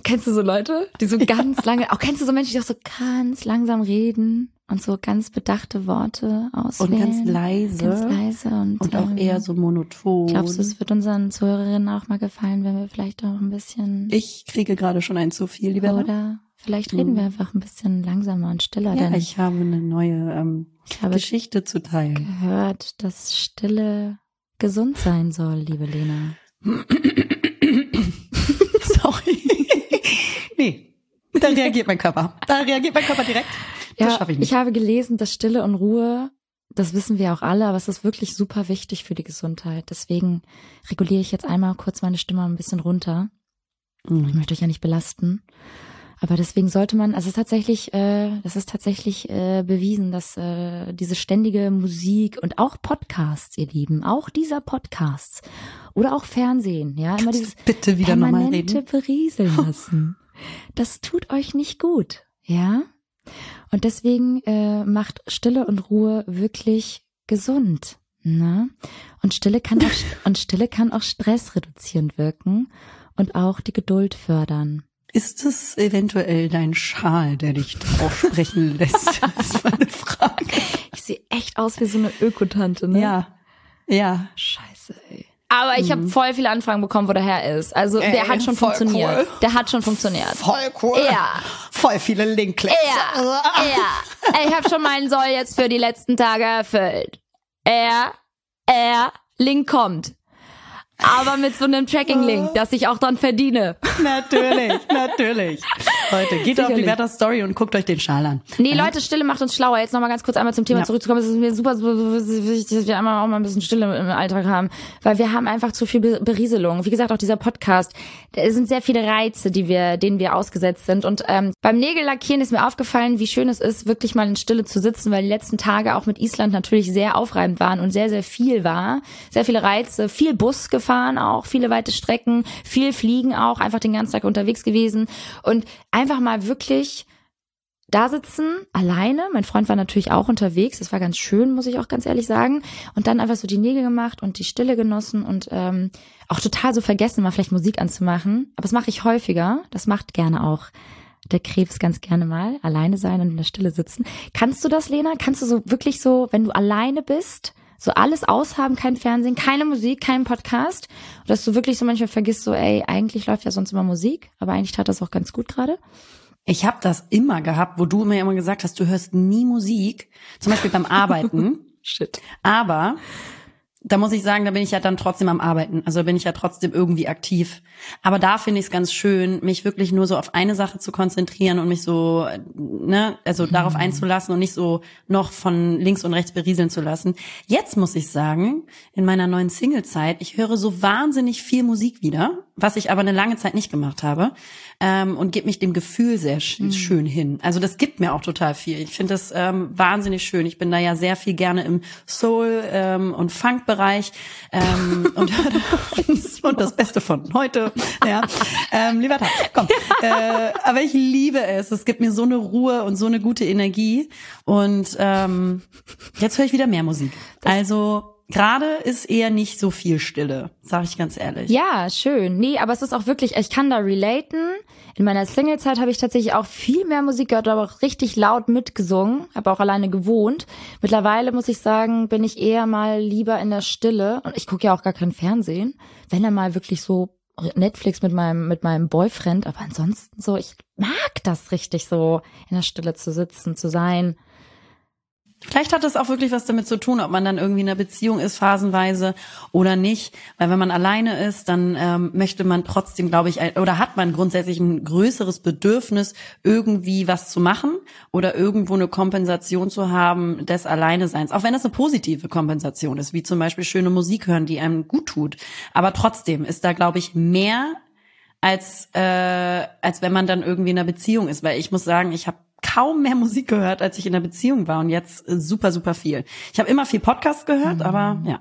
kennst du so Leute, die so ganz lange, auch kennst du so Menschen, die auch so ganz langsam reden und so ganz bedachte Worte
Und
auswählen?
ganz leise.
Ganz leise und,
Und auch eher so monoton.
Glaubst du, es wird unseren Zuhörerinnen auch mal gefallen, wenn wir vielleicht auch ein bisschen
ich kriege gerade schon ein zu viel, lieber.
oder vielleicht reden wir
Mhm.
einfach ein bisschen langsamer und stiller,
Ja,
denn
ich habe eine neue ähm,
habe
Geschichte zu teilen.
gehört, dass Stille gesund sein soll, liebe Lena.
Sorry. nee. Da reagiert mein Körper. Da reagiert mein Körper direkt. Das
Ja,
schaffe ich nicht.
habe gelesen, dass Stille und Ruhe, das wissen wir auch alle, aber es ist wirklich super wichtig für die Gesundheit. Deswegen reguliere ich jetzt einmal kurz meine Stimme ein bisschen runter. Ich
Mhm.
möchte euch ja nicht belasten. Aber deswegen sollte man, also es ist tatsächlich, äh, das ist tatsächlich äh, bewiesen, dass äh, diese ständige Musik und auch Podcasts, ihr Lieben, auch dieser Podcasts oder auch Fernsehen, ja, immer dieses
Bitte wieder nochmal
permanente
reden.
berieseln lassen. Das tut euch nicht gut, ja? Und deswegen äh, macht Stille und Ruhe wirklich gesund. Ne? Und Stille kann auch, und Stille kann auch Stress reduzierend wirken und auch die Geduld fördern.
Ist es eventuell dein Schal, der dich drauf sprechen lässt? Das ist meine Frage.
Ich sehe echt aus wie so eine Ökotante, ne?
Ja. Ja.
Scheiße, ey. Aber ich habe voll viele Anfragen bekommen, wo der Herr ist. Also
Ey,
der hat schon funktioniert.
cool.
Der hat schon funktioniert.
Voll cool.
Ja.
Voll viele Linkklicks.
Ja, ja. Ich habe schon meinen Soll jetzt für die letzten Tage erfüllt. Er, er, Link kommt. Aber mit so einem Tracking-Link, dass ich auch dann verdiene.
Natürlich, natürlich. Leute, geht auf die
Sicherlich.
Werther Story und guckt euch den Schal an.
Nee, Leute, Stille macht uns schlauer. Jetzt nochmal ganz kurz einmal zum Thema
Ja.
zurückzukommen. Es ist mir super, super, super wichtig, dass wir einmal auch mal ein bisschen Stille im Alltag haben. Weil wir haben einfach zu viel Be- Berieselung. Wie gesagt, auch dieser Podcast. Da sind sehr viele Reize, die wir, denen wir ausgesetzt sind. Und ähm, beim Nägellackieren ist mir aufgefallen, wie schön es ist, wirklich mal in Stille zu sitzen, weil die letzten Tage auch mit Island natürlich sehr aufreibend waren und sehr, sehr viel war. Sehr viele Reize, viel Bus gefahren auch, viele weite Strecken, viel Fliegen auch, einfach den ganzen Tag unterwegs gewesen. Und einfach mal wirklich da sitzen, alleine. Mein Freund war natürlich auch unterwegs. Das war ganz schön, muss ich auch ganz ehrlich sagen. Und dann einfach so die Nägel gemacht und die Stille genossen und ähm, auch total so vergessen, mal vielleicht Musik anzumachen. Aber das mache ich häufiger. Das macht gerne auch der Krebs ganz gerne mal. Alleine sein und in der Stille sitzen. Kannst du das, Lena? Kannst du so wirklich so, wenn du alleine bist, so alles aushaben, kein Fernsehen, keine Musik, kein Podcast, dass du wirklich so manchmal vergisst, so, ey, eigentlich läuft ja sonst immer Musik, aber eigentlich tat das auch ganz gut gerade.
Ich habe das immer gehabt, wo du mir immer gesagt hast, du hörst nie Musik, zum Beispiel beim Arbeiten.
Shit.
Aber da muss ich sagen, da bin ich ja dann trotzdem am Arbeiten. Also bin ich ja trotzdem irgendwie aktiv. Aber da finde ich es ganz schön, mich wirklich nur so auf eine Sache zu konzentrieren und mich so, ne, also darauf einzulassen und nicht so noch von links und rechts berieseln zu lassen. Jetzt muss ich sagen, in meiner neuen Single-Zeit, ich höre so wahnsinnig viel Musik wieder, was ich aber eine lange Zeit nicht gemacht habe. Ähm, und gebe mich dem Gefühl sehr sch schön hin. Also das gibt mir auch total viel. Ich finde das ähm, wahnsinnig schön. Ich bin da ja sehr viel gerne im Soul- ähm, und Funk-Bereich ähm, und, und das Beste von heute. Ja, ähm, lieber Tag, komm. Äh, aber ich liebe es. Es gibt mir so eine Ruhe und so eine gute Energie. Und ähm, jetzt höre ich wieder mehr Musik. Also gerade ist eher nicht so viel Stille, sage ich ganz ehrlich.
Ja, schön. Nee, aber es ist auch wirklich, ich kann da relaten. In meiner Singlezeit habe ich tatsächlich auch viel mehr Musik gehört, aber auch richtig laut mitgesungen, habe auch alleine gewohnt. Mittlerweile muss ich sagen, bin ich eher mal lieber in der Stille und ich gucke ja auch gar kein Fernsehen, wenn er mal wirklich so Netflix mit meinem mit meinem Boyfriend, aber ansonsten so, ich mag das richtig so in der Stille zu sitzen, zu sein.
Vielleicht hat das auch wirklich was damit zu tun, ob man dann irgendwie in einer Beziehung ist, phasenweise oder nicht. Weil wenn man alleine ist, dann ähm, möchte man trotzdem, glaube ich, oder hat man grundsätzlich ein größeres Bedürfnis, irgendwie was zu machen oder irgendwo eine Kompensation zu haben des Alleineseins. Auch wenn das eine positive Kompensation ist, wie zum Beispiel schöne Musik hören, die einem gut tut. Aber trotzdem ist da, glaube ich, mehr als äh, als wenn man dann irgendwie in einer Beziehung ist. Weil ich muss sagen, ich habe kaum mehr Musik gehört, als ich in der Beziehung war und jetzt äh, super, super viel. Ich habe immer viel Podcast gehört, mhm. aber ja,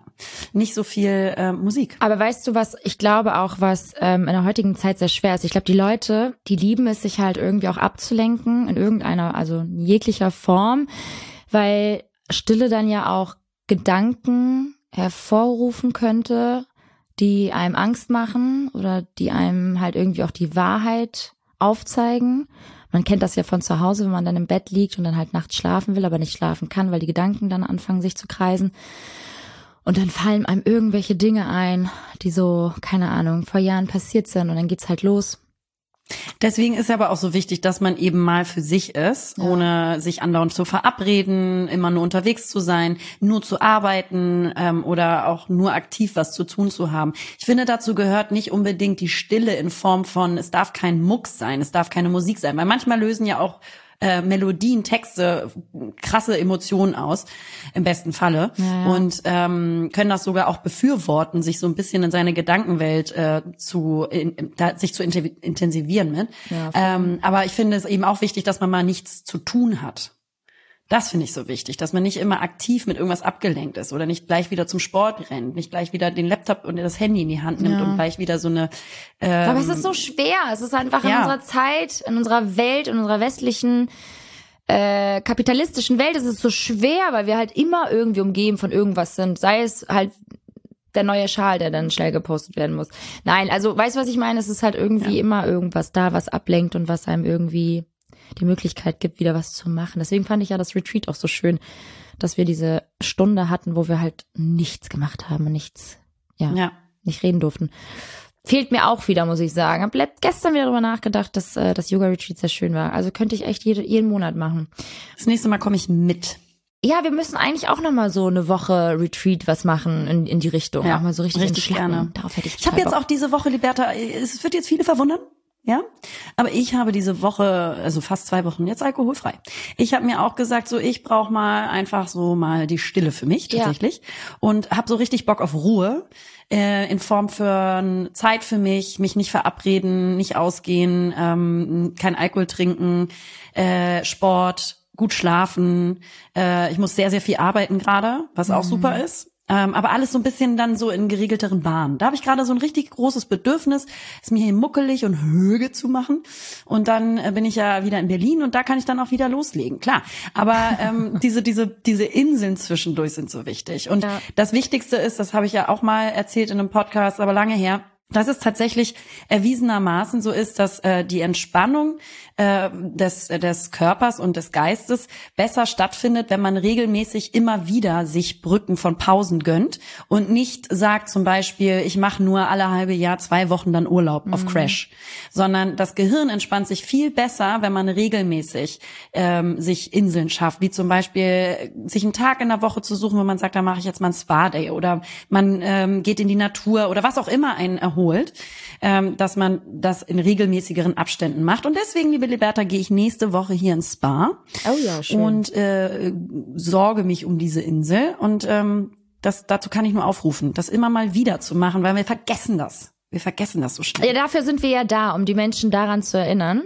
nicht so viel äh, Musik.
Aber weißt du was, ich glaube auch, was ähm, in der heutigen Zeit sehr schwer ist. Ich glaube, die Leute, die lieben es, sich halt irgendwie auch abzulenken in irgendeiner, also in jeglicher Form, weil Stille dann ja auch Gedanken hervorrufen könnte, die einem Angst machen oder die einem halt irgendwie auch die Wahrheit aufzeigen. Man kennt das ja von zu Hause, wenn man dann im Bett liegt und dann halt nachts schlafen will, aber nicht schlafen kann, weil die Gedanken dann anfangen sich zu kreisen. Und dann fallen einem irgendwelche Dinge ein, die so, keine Ahnung, vor Jahren passiert sind und dann geht's halt los.
Deswegen ist aber auch so wichtig, dass man eben mal für sich ist, ja. ohne sich andauernd zu verabreden, immer nur unterwegs zu sein, nur zu arbeiten ähm, oder auch nur aktiv was zu tun zu haben. Ich finde, dazu gehört nicht unbedingt die Stille in Form von, es darf kein Mucks sein, es darf keine Musik sein, weil manchmal lösen ja auch äh, Melodien, Texte, krasse Emotionen aus, im besten Falle. Ja, ja. Und ähm, können das sogar auch befürworten, sich so ein bisschen in seine Gedankenwelt äh, zu, in, da, sich zu intensivieren mit. Ja, ähm, aber ich finde es eben auch wichtig, dass man mal nichts zu tun hat. Das finde ich so wichtig, dass man nicht immer aktiv mit irgendwas abgelenkt ist oder nicht gleich wieder zum Sport rennt, nicht gleich wieder den Laptop und das Handy in die Hand nimmt ja. und gleich wieder so eine.
Ähm, Aber es ist so schwer. Es ist einfach ja. in unserer Zeit, in unserer Welt, in unserer westlichen äh, kapitalistischen Welt ist es so schwer, weil wir halt immer irgendwie umgeben von irgendwas sind. Sei es halt der neue Schal, der dann schnell gepostet werden muss. Nein, also weißt du, was ich meine? Es ist halt irgendwie ja. immer irgendwas da, was ablenkt und was einem irgendwie die Möglichkeit gibt, wieder was zu machen. Deswegen fand ich ja das Retreat auch so schön, dass wir diese Stunde hatten, wo wir halt nichts gemacht haben und nichts, ja, ja. nicht reden durften. Fehlt mir auch wieder, muss ich sagen. Hab gestern wieder darüber nachgedacht, dass äh, das Yoga-Retreat sehr schön war. Also könnte ich echt jede, jeden Monat machen.
Das nächste Mal komme ich mit.
Ja, wir müssen eigentlich auch noch mal so eine Woche Retreat was machen in, in die Richtung.
Ja,
auch mal so richtig,
richtig gerne.
Darauf hätte ich
Ich habe jetzt auch diese Woche, Liberta, es wird jetzt viele verwundern. Ja, aber ich habe diese Woche, also fast zwei Wochen jetzt alkoholfrei. Ich habe mir auch gesagt, so ich brauche mal einfach so mal die Stille für mich tatsächlich ja. und habe so richtig Bock auf Ruhe äh, in Form für Zeit für mich, mich nicht verabreden, nicht ausgehen, ähm, kein Alkohol trinken, äh, Sport, gut schlafen. Äh, ich muss sehr sehr viel arbeiten gerade, was auch mhm. super ist. Ähm, aber alles so ein bisschen dann so in geregelteren Bahnen. Da habe ich gerade so ein richtig großes Bedürfnis, es mir hier muckelig und höge zu machen. Und dann äh, bin ich ja wieder in Berlin und da kann ich dann auch wieder loslegen. Klar. Aber ähm, diese, diese, diese Inseln zwischendurch sind so wichtig. Und ja. das Wichtigste ist, das habe ich ja auch mal erzählt in einem Podcast, aber lange her, dass es tatsächlich erwiesenermaßen so ist, dass äh, die Entspannung äh, des, des Körpers und des Geistes besser stattfindet, wenn man regelmäßig immer wieder sich Brücken von Pausen gönnt und nicht sagt zum Beispiel, ich mache nur alle halbe Jahr zwei Wochen dann Urlaub mhm. auf Crash, sondern das Gehirn entspannt sich viel besser, wenn man regelmäßig ähm, sich Inseln schafft, wie zum Beispiel sich einen Tag in der Woche zu suchen, wo man sagt, da mache ich jetzt mal ein Spa-Day oder man ähm, geht in die Natur oder was auch immer einen erholt, ähm, dass man das in regelmäßigeren Abständen macht. Und deswegen, liebe Liberta, gehe ich nächste Woche hier ins Spa.
Oh ja, schön.
Und äh, sorge mich um diese Insel. Und ähm, das, dazu kann ich nur aufrufen, das immer mal wieder zu machen, weil wir vergessen das. Wir vergessen das so schnell.
Ja, dafür sind wir ja da, um die Menschen daran zu erinnern.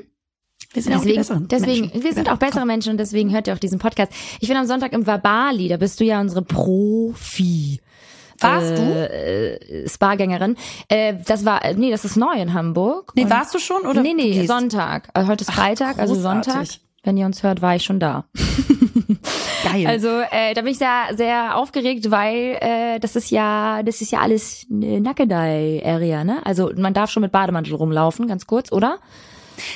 Wir sind deswegen, auch die
deswegen,
Menschen.
wir sind auch bessere Menschen und deswegen hört ihr auch diesen Podcast. Ich bin am Sonntag im Verbali, da bist du ja unsere Profi.
Warst äh, du?
Äh, Spa-Gängerin. Äh, das war, nee, das ist neu in Hamburg.
Nee, warst du schon oder?
Nee, nee, Sonntag. Also heute ist Freitag, Ach, also Sonntag. Wenn ihr uns hört, war ich schon da.
Geil.
Also äh, da bin ich sehr, sehr aufgeregt, weil äh, das ist ja, das ist ja alles Nackedei-Area, ne? Also man darf schon mit Bademantel rumlaufen, ganz kurz, oder?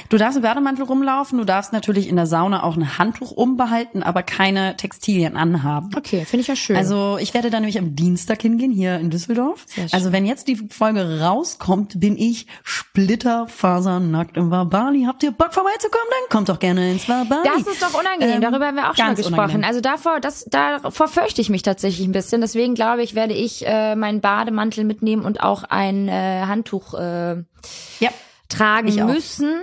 Du darfst im Bademantel rumlaufen, du darfst natürlich in der Sauna auch ein Handtuch umbehalten, aber keine Textilien anhaben.
Okay, finde ich ja schön.
Also ich werde da nämlich am Dienstag hingehen, hier in Düsseldorf.
Sehr schön.
Also wenn jetzt die Folge rauskommt, bin ich splitterfasernackt im Wabali. Habt ihr Bock vorbeizukommen? Dann kommt doch gerne ins Wabali.
Das ist doch unangenehm.
Ähm,
Darüber haben wir auch schon gesprochen.
unangenehm.
Also davor, das, davor fürchte ich mich tatsächlich ein bisschen. Deswegen glaube ich, werde ich äh, meinen Bademantel mitnehmen und auch ein äh, Handtuch äh,
ja.
Tragen
Ich
müssen.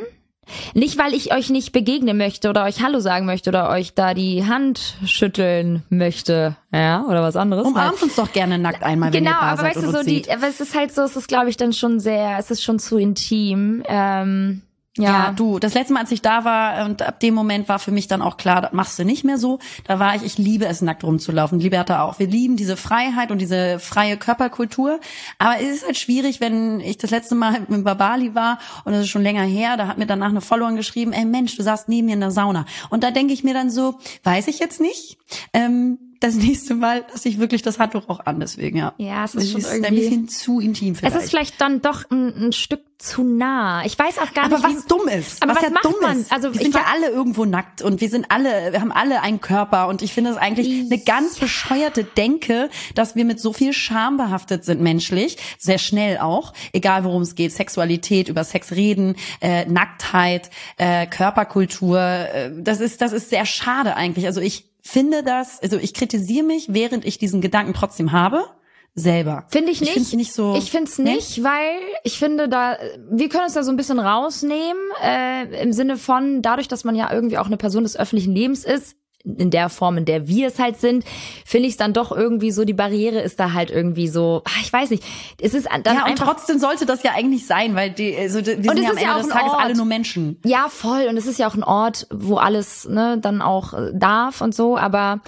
Nicht, weil ich euch nicht begegnen möchte oder euch Hallo sagen möchte oder euch da die Hand schütteln möchte, ja, oder was anderes.
Umarmt uns doch gerne nackt einmal, wenn
Genau,
ihr da
aber
seid
weißt du, so die, aber es ist halt so, es ist glaube ich dann schon sehr, es ist schon zu intim. Ähm, ja,
Ja, du, das letzte Mal, als ich da war, und ab dem Moment war für mich dann auch klar, das machst du nicht mehr so. Da war ich, ich liebe es, nackt rumzulaufen. Liberta auch. Wir lieben diese Freiheit und diese freie Körperkultur. Aber es ist halt schwierig, wenn ich das letzte Mal mit Babali war, und das ist schon länger her, da hat mir danach eine Followerin geschrieben, ey Mensch, du saßt neben mir in der Sauna. Und da denke ich mir dann so, weiß ich jetzt nicht. Ähm, das nächste Mal lasse ich wirklich das Handtuch auch an, deswegen, ja.
Ja, es ist schon
ein
irgendwie-
bisschen zu intim vielleicht.
es ist vielleicht dann doch ein, ein Stück zu nah. Ich weiß auch gar
Aber
nicht, wie,
was dumm ist.
Aber was
ja
macht
dumm
man?
Ist.
Also
wir
ich
sind ja alle irgendwo nackt und wir sind alle, wir haben alle einen Körper und ich finde es eigentlich eine ganz bescheuerte Denke, dass wir mit so viel Scham behaftet sind menschlich, sehr schnell auch, egal worum es geht, Sexualität, über Sex reden, äh, Nacktheit, äh, Körperkultur, äh, das ist das ist sehr schade eigentlich. Also ich finde das, also ich kritisiere mich, während ich diesen Gedanken trotzdem habe. Selber.
Finde ich nicht.
find's nicht so.
Ich finde es nicht, weil ich finde da, wir können uns da so ein bisschen rausnehmen, äh, im Sinne von, dadurch, dass man ja irgendwie auch eine Person des öffentlichen Lebens ist, in der Form, in der wir es halt sind, finde ich es dann doch irgendwie so, die Barriere ist da halt irgendwie so, ach, ich weiß nicht, es ist dann
ja, und trotzdem sollte das ja eigentlich sein, weil die, also die, wir
Und
sind ja am
ja
Ende
auch
des Tages
Ort.
alle nur Menschen.
Ja, voll. Und es ist ja auch ein Ort, wo alles ne, dann auch äh, darf und so. Aber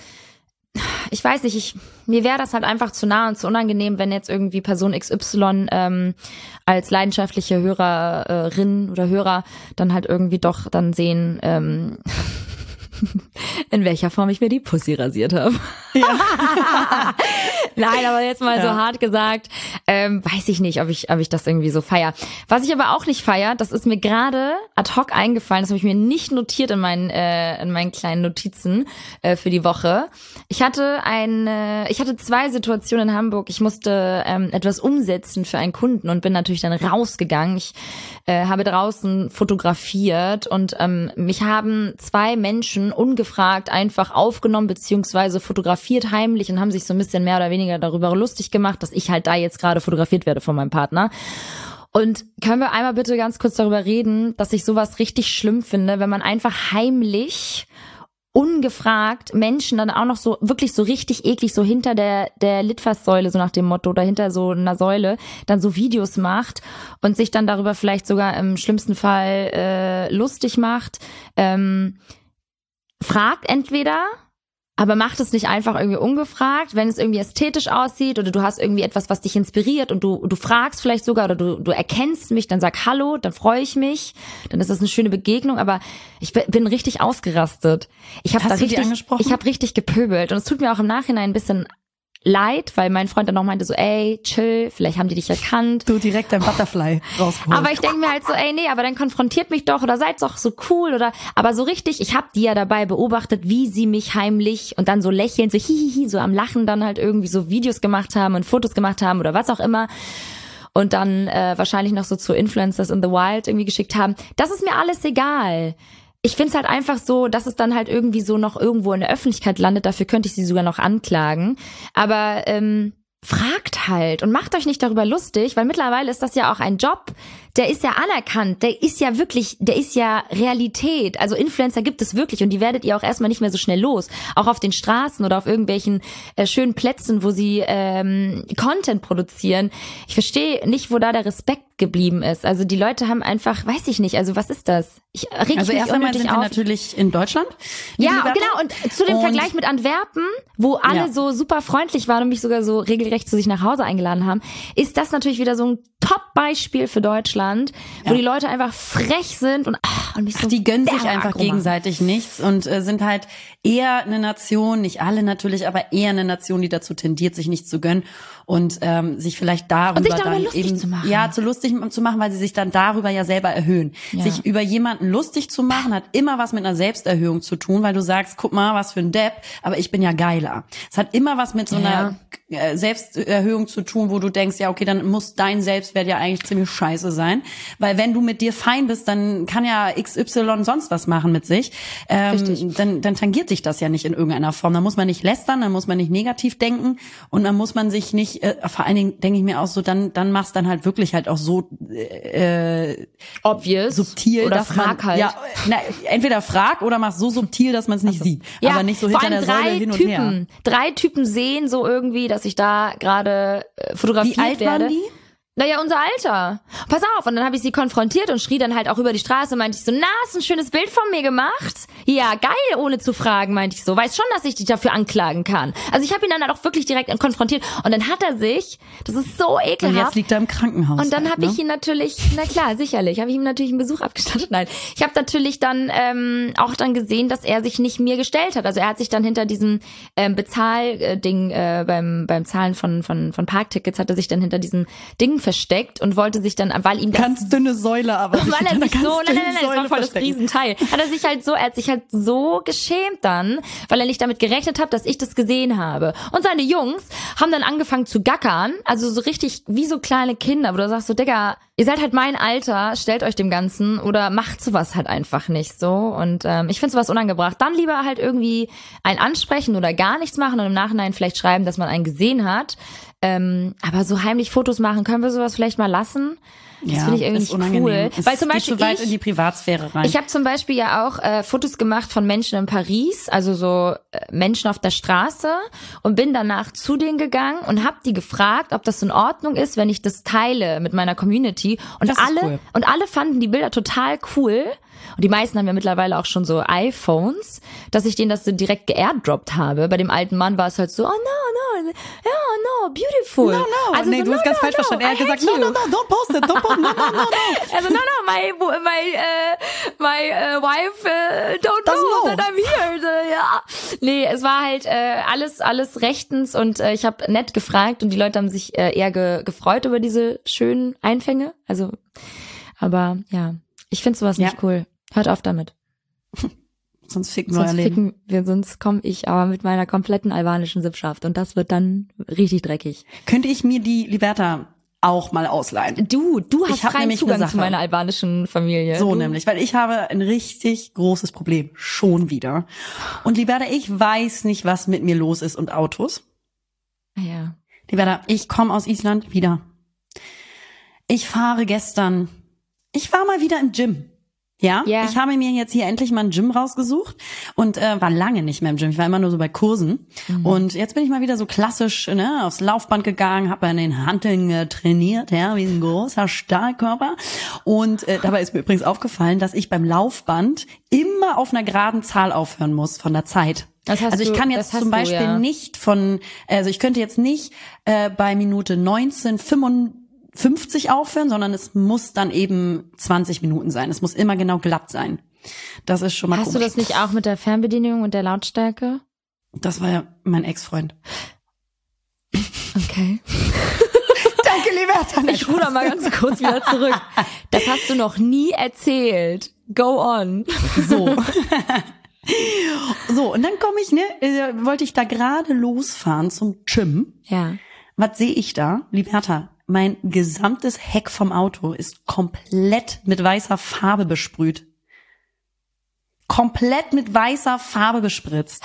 ich weiß nicht, ich, mir wäre das halt einfach zu nah und zu unangenehm, wenn jetzt irgendwie Person XY ähm, als leidenschaftliche Hörerin oder Hörer dann halt irgendwie doch dann sehen, ähm, in welcher Form ich mir die Pussy rasiert habe. Nein, aber jetzt mal so
Ja.
hart gesagt, ähm, weiß ich nicht, ob ich, ob ich das irgendwie so feier. Was ich aber auch nicht feier, das ist mir gerade ad hoc eingefallen, das habe ich mir nicht notiert in meinen, äh, in meinen kleinen Notizen äh, für die Woche. Ich hatte eine, ich hatte zwei Situationen in Hamburg. Ich musste ähm, etwas umsetzen für einen Kunden und bin natürlich dann rausgegangen. Ich äh, habe draußen fotografiert und ähm, mich haben zwei Menschen ungefragt einfach aufgenommen beziehungsweise fotografiert heimlich und haben sich so ein bisschen mehr oder weniger darüber lustig gemacht, dass ich halt da jetzt gerade fotografiert werde von meinem Partner. Und können wir einmal bitte ganz kurz darüber reden, dass ich sowas richtig schlimm finde, wenn man einfach heimlich ungefragt Menschen dann auch noch so wirklich so richtig eklig so hinter der der Litfaßsäule so nach dem Motto oder hinter so einer Säule dann so Videos macht und sich dann darüber vielleicht sogar im schlimmsten Fall äh, lustig macht ähm, fragt entweder aber macht es nicht einfach irgendwie ungefragt, wenn es irgendwie ästhetisch aussieht oder du hast irgendwie etwas, was dich inspiriert und du, du fragst vielleicht sogar oder du, du erkennst mich, dann sag Hallo, dann freue ich mich, dann ist das eine schöne Begegnung, aber ich bin- richtig ausgerastet. Ich habe da richtig, ich habe richtig gepöbelt und es tut mir auch im Nachhinein ein bisschen leid, weil mein Freund dann noch meinte so, ey, chill, vielleicht haben die dich erkannt.
Du direkt dein Butterfly rausgeholt.
Aber ich denke mir halt so, ey, nee, aber dann konfrontiert mich doch oder seid doch so cool oder aber so richtig, ich habe die ja dabei beobachtet, wie sie mich heimlich und dann so lächelnd, so hihihi, so am Lachen dann halt irgendwie so Videos gemacht haben und Fotos gemacht haben oder was auch immer und dann äh, wahrscheinlich noch so zu Influencers in the Wild irgendwie geschickt haben. Das ist mir alles egal. Ich find's halt einfach so, dass es dann halt irgendwie so noch irgendwo in der Öffentlichkeit landet. Dafür könnte ich sie sogar noch anklagen. Aber ähm, fragt halt und macht euch nicht darüber lustig, weil mittlerweile ist das ja auch ein Job, der ist ja anerkannt, der ist ja wirklich, der ist ja Realität. Also Influencer gibt es wirklich und die werdet ihr auch erstmal nicht mehr so schnell los. Auch auf den Straßen oder auf irgendwelchen äh, schönen Plätzen, wo sie ähm, Content produzieren. Ich verstehe nicht, wo da der Respekt geblieben ist. Also die Leute haben einfach, weiß ich nicht, also was ist das? Ich reg
also
mich
erst einmal sind wir
auf.
natürlich in Deutschland.
Ja, genau. Und zu dem
Und-
Vergleich mit Antwerpen, wo alle
Ja.
so super freundlich waren und mich sogar so regelrecht zu sich nach Hause eingeladen haben, ist das natürlich wieder so ein Top-Beispiel für Deutschland. Island, wo die Leute einfach frech sind und, ach, und mich so
Die gönnen sich einfach
machen.
gegenseitig nichts und äh, sind halt eher eine Nation, nicht alle natürlich, aber eher eine Nation, die dazu tendiert, sich nichts zu gönnen und ähm, sich vielleicht darüber,
Und sich darüber
dann
lustig
eben
zu machen.
ja zu lustig zu machen, weil sie sich dann darüber ja selber erhöhen.
Ja.
Sich über jemanden lustig zu machen hat immer was mit einer Selbsterhöhung zu tun, weil du sagst, guck mal, was für ein Depp, aber ich bin ja geiler. Es hat immer was mit so einer äh, Selbsterhöhung zu tun, wo du denkst, ja okay, dann muss dein Selbstwert ja eigentlich ziemlich scheiße sein, weil wenn du mit dir fein bist, dann kann ja XY sonst was machen mit sich. Ähm, dann, dann tangiert sich das ja nicht in irgendeiner Form. Da muss man nicht lästern, dann muss man nicht negativ denken und dann muss man sich nicht, äh, vor allen Dingen denke ich mir auch so, dann, dann machst dann halt wirklich halt auch so äh,
Obvious.
subtil,
Oder
dass
frag
man,
halt.
ja, na, entweder frag oder mach so subtil, dass man es nicht sieht, aber nicht so hinter der Säule
drei
hin und
Typen,
her.
Drei Typen sehen so irgendwie, dass ich da gerade äh, fotografiert
Wie alt
werde.
waren die?
Naja, unser Alter. Pass auf. Und dann habe ich sie konfrontiert und schrie dann halt auch über die Straße. Meinte ich so, na, hast ein schönes Bild von mir gemacht? Ja, geil, ohne zu fragen, meinte ich so. Weiß schon, dass ich dich dafür anklagen kann. Also ich habe ihn dann halt auch wirklich direkt konfrontiert. Und dann hat er sich, das ist so
Und
ekelhaft.
jetzt liegt er im Krankenhaus.
Und dann
halt,
habe
ne?
ich ihn natürlich, na klar, sicherlich, habe ich ihm natürlich einen Besuch abgestattet. Nein, ich habe natürlich dann ähm, auch dann gesehen, dass er sich nicht mir gestellt hat. Also er hat sich dann hinter diesem ähm, Bezahlding äh, beim beim Zahlen von von von Parktickets hat er sich dann hinter diesem Ding versteckt und wollte sich dann, weil ihm das
ganz dünne Säule, aber
weil er sich so, nein, nein, nein, das war
Säule
voll das. Riesenteil. Hat er sich halt so, er hat sich halt so geschämt dann, weil er nicht damit gerechnet hat, dass ich das gesehen habe. Und seine Jungs haben dann angefangen zu gackern, also so richtig wie so kleine Kinder, wo du sagst so, Digga, ihr seid halt mein Alter, stellt euch dem Ganzen oder macht sowas halt einfach nicht so. Und ähm, ich finde sowas unangebracht. Dann lieber halt irgendwie ein ansprechen oder gar nichts machen und im Nachhinein vielleicht schreiben, dass man einen gesehen hat. Ähm, aber so heimlich Fotos machen, können wir sowas vielleicht mal lassen? Das
Ja,
finde ich irgendwie
unangenehm.
cool.
Es
Weil zum
geht
Beispiel
weit
ich,
in die Privatsphäre rein.
ich habe zum Beispiel ja auch äh, Fotos gemacht von Menschen in Paris, also so äh, Menschen auf der Straße und bin danach zu denen gegangen und habe die gefragt, ob das in Ordnung ist, wenn ich das teile mit meiner Community und alle
cool.
und alle fanden die Bilder total cool. Und die meisten haben ja mittlerweile auch schon so iPhones, dass ich denen das so direkt geairdroppt habe. Bei dem alten Mann war es halt so, oh no, no, ja, no, beautiful.
no, no.
Also
nee,
so,
du hast
no,
ganz
no,
falsch
no,
verstanden. Er hat gesagt, no, no, no, don't post it, don't post it, no, no, no, no.
Also no, no, my my uh, my uh, wife uh, don't
Doesn't
know,
know.
that I'm here. So, ja. Nee, es war halt äh, alles alles rechtens und äh, ich habe nett gefragt und die Leute haben sich äh, eher ge gefreut über diese schönen Einfänge. Also, aber ja, ich finde sowas
Ja.
nicht cool. Hört auf damit.
Sonst ficken wir
Sonst ficken wir, sonst komme ich aber mit meiner kompletten albanischen Sippschaft und das wird dann richtig dreckig.
Könnte ich mir die Liberta auch mal ausleihen?
Du, du hast
eine
Zugang zu meiner albanischen Familie.
So
du,
nämlich, weil ich habe ein richtig großes Problem. Schon wieder. Und Liberta, ich weiß nicht, was mit mir los ist und Autos.
Ah, Ja.
Liberta, ich komme aus Island wieder. Ich fahre gestern. Ich war mal wieder im Gym. Ja,
Ja.
ich habe mir jetzt hier endlich mal ein Gym rausgesucht und äh, war lange nicht mehr im Gym. Ich war immer nur so bei Kursen. Und jetzt bin ich mal wieder so klassisch ne, aufs Laufband gegangen, habe an den Hanteln äh, trainiert, ja, wie ein großer Stahlkörper. Und äh, dabei ist mir übrigens aufgefallen, dass ich beim Laufband immer auf einer geraden Zahl aufhören muss von der Zeit.
Das hast
also ich
du-
kann jetzt zum
du,
Beispiel
ja.
nicht von, also ich könnte jetzt nicht äh, bei Minute 19,55 aufhören, sondern es muss dann eben 20 Minuten sein. Es muss immer genau glatt sein. Das ist schon mal
Hast du
komisch.
das nicht auch mit der Fernbedienung und der Lautstärke?
Das war ja mein Ex-Freund.
Okay.
Danke, lieber
Ich ruder mal ganz kurz wieder zurück. Das hast du noch nie erzählt. Go on.
So. so, und dann komme ich, ne, äh, wollte ich da gerade losfahren zum Gym.
Ja.
Was sehe ich da? Liberta, mein gesamtes Heck vom Auto ist komplett mit weißer Farbe besprüht. Komplett mit weißer Farbe bespritzt.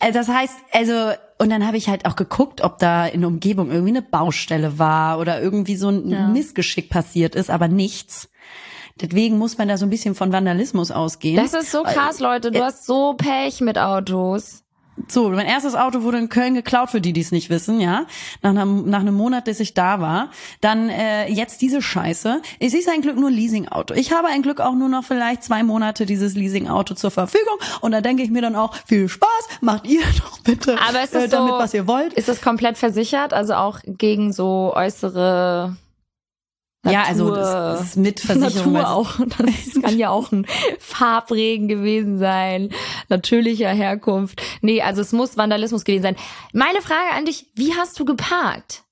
Also das heißt, also, und dann habe ich halt auch geguckt, ob da in der Umgebung irgendwie eine Baustelle war oder irgendwie so ein
Ja.
Missgeschick passiert ist, aber nichts. Deswegen muss man da so ein bisschen von Vandalismus ausgehen.
Das ist so krass, Leute. Du hast so Pech mit Autos.
So, mein erstes Auto wurde in Köln geklaut, für die, die es nicht wissen, ja. Nach einem, nach einem Monat, bis ich da war. Dann äh, jetzt diese Scheiße. Es ist ein Glück nur Leasingauto. Ich habe ein Glück auch nur noch vielleicht zwei Monate dieses Leasingauto zur Verfügung. Und da denke ich mir dann auch, viel Spaß, macht ihr doch bitte
Aber ist das
äh, damit,
so,
was ihr wollt.
Ist das komplett versichert? Also auch gegen so äußere
Ja, also
Natur-
das ist mit Versicherung.
Natur
weil-
auch. Das kann ja auch ein Farbregen gewesen sein, natürlicher Herkunft. Nee, also es muss Vandalismus gewesen sein. Meine Frage an dich, wie hast du geparkt?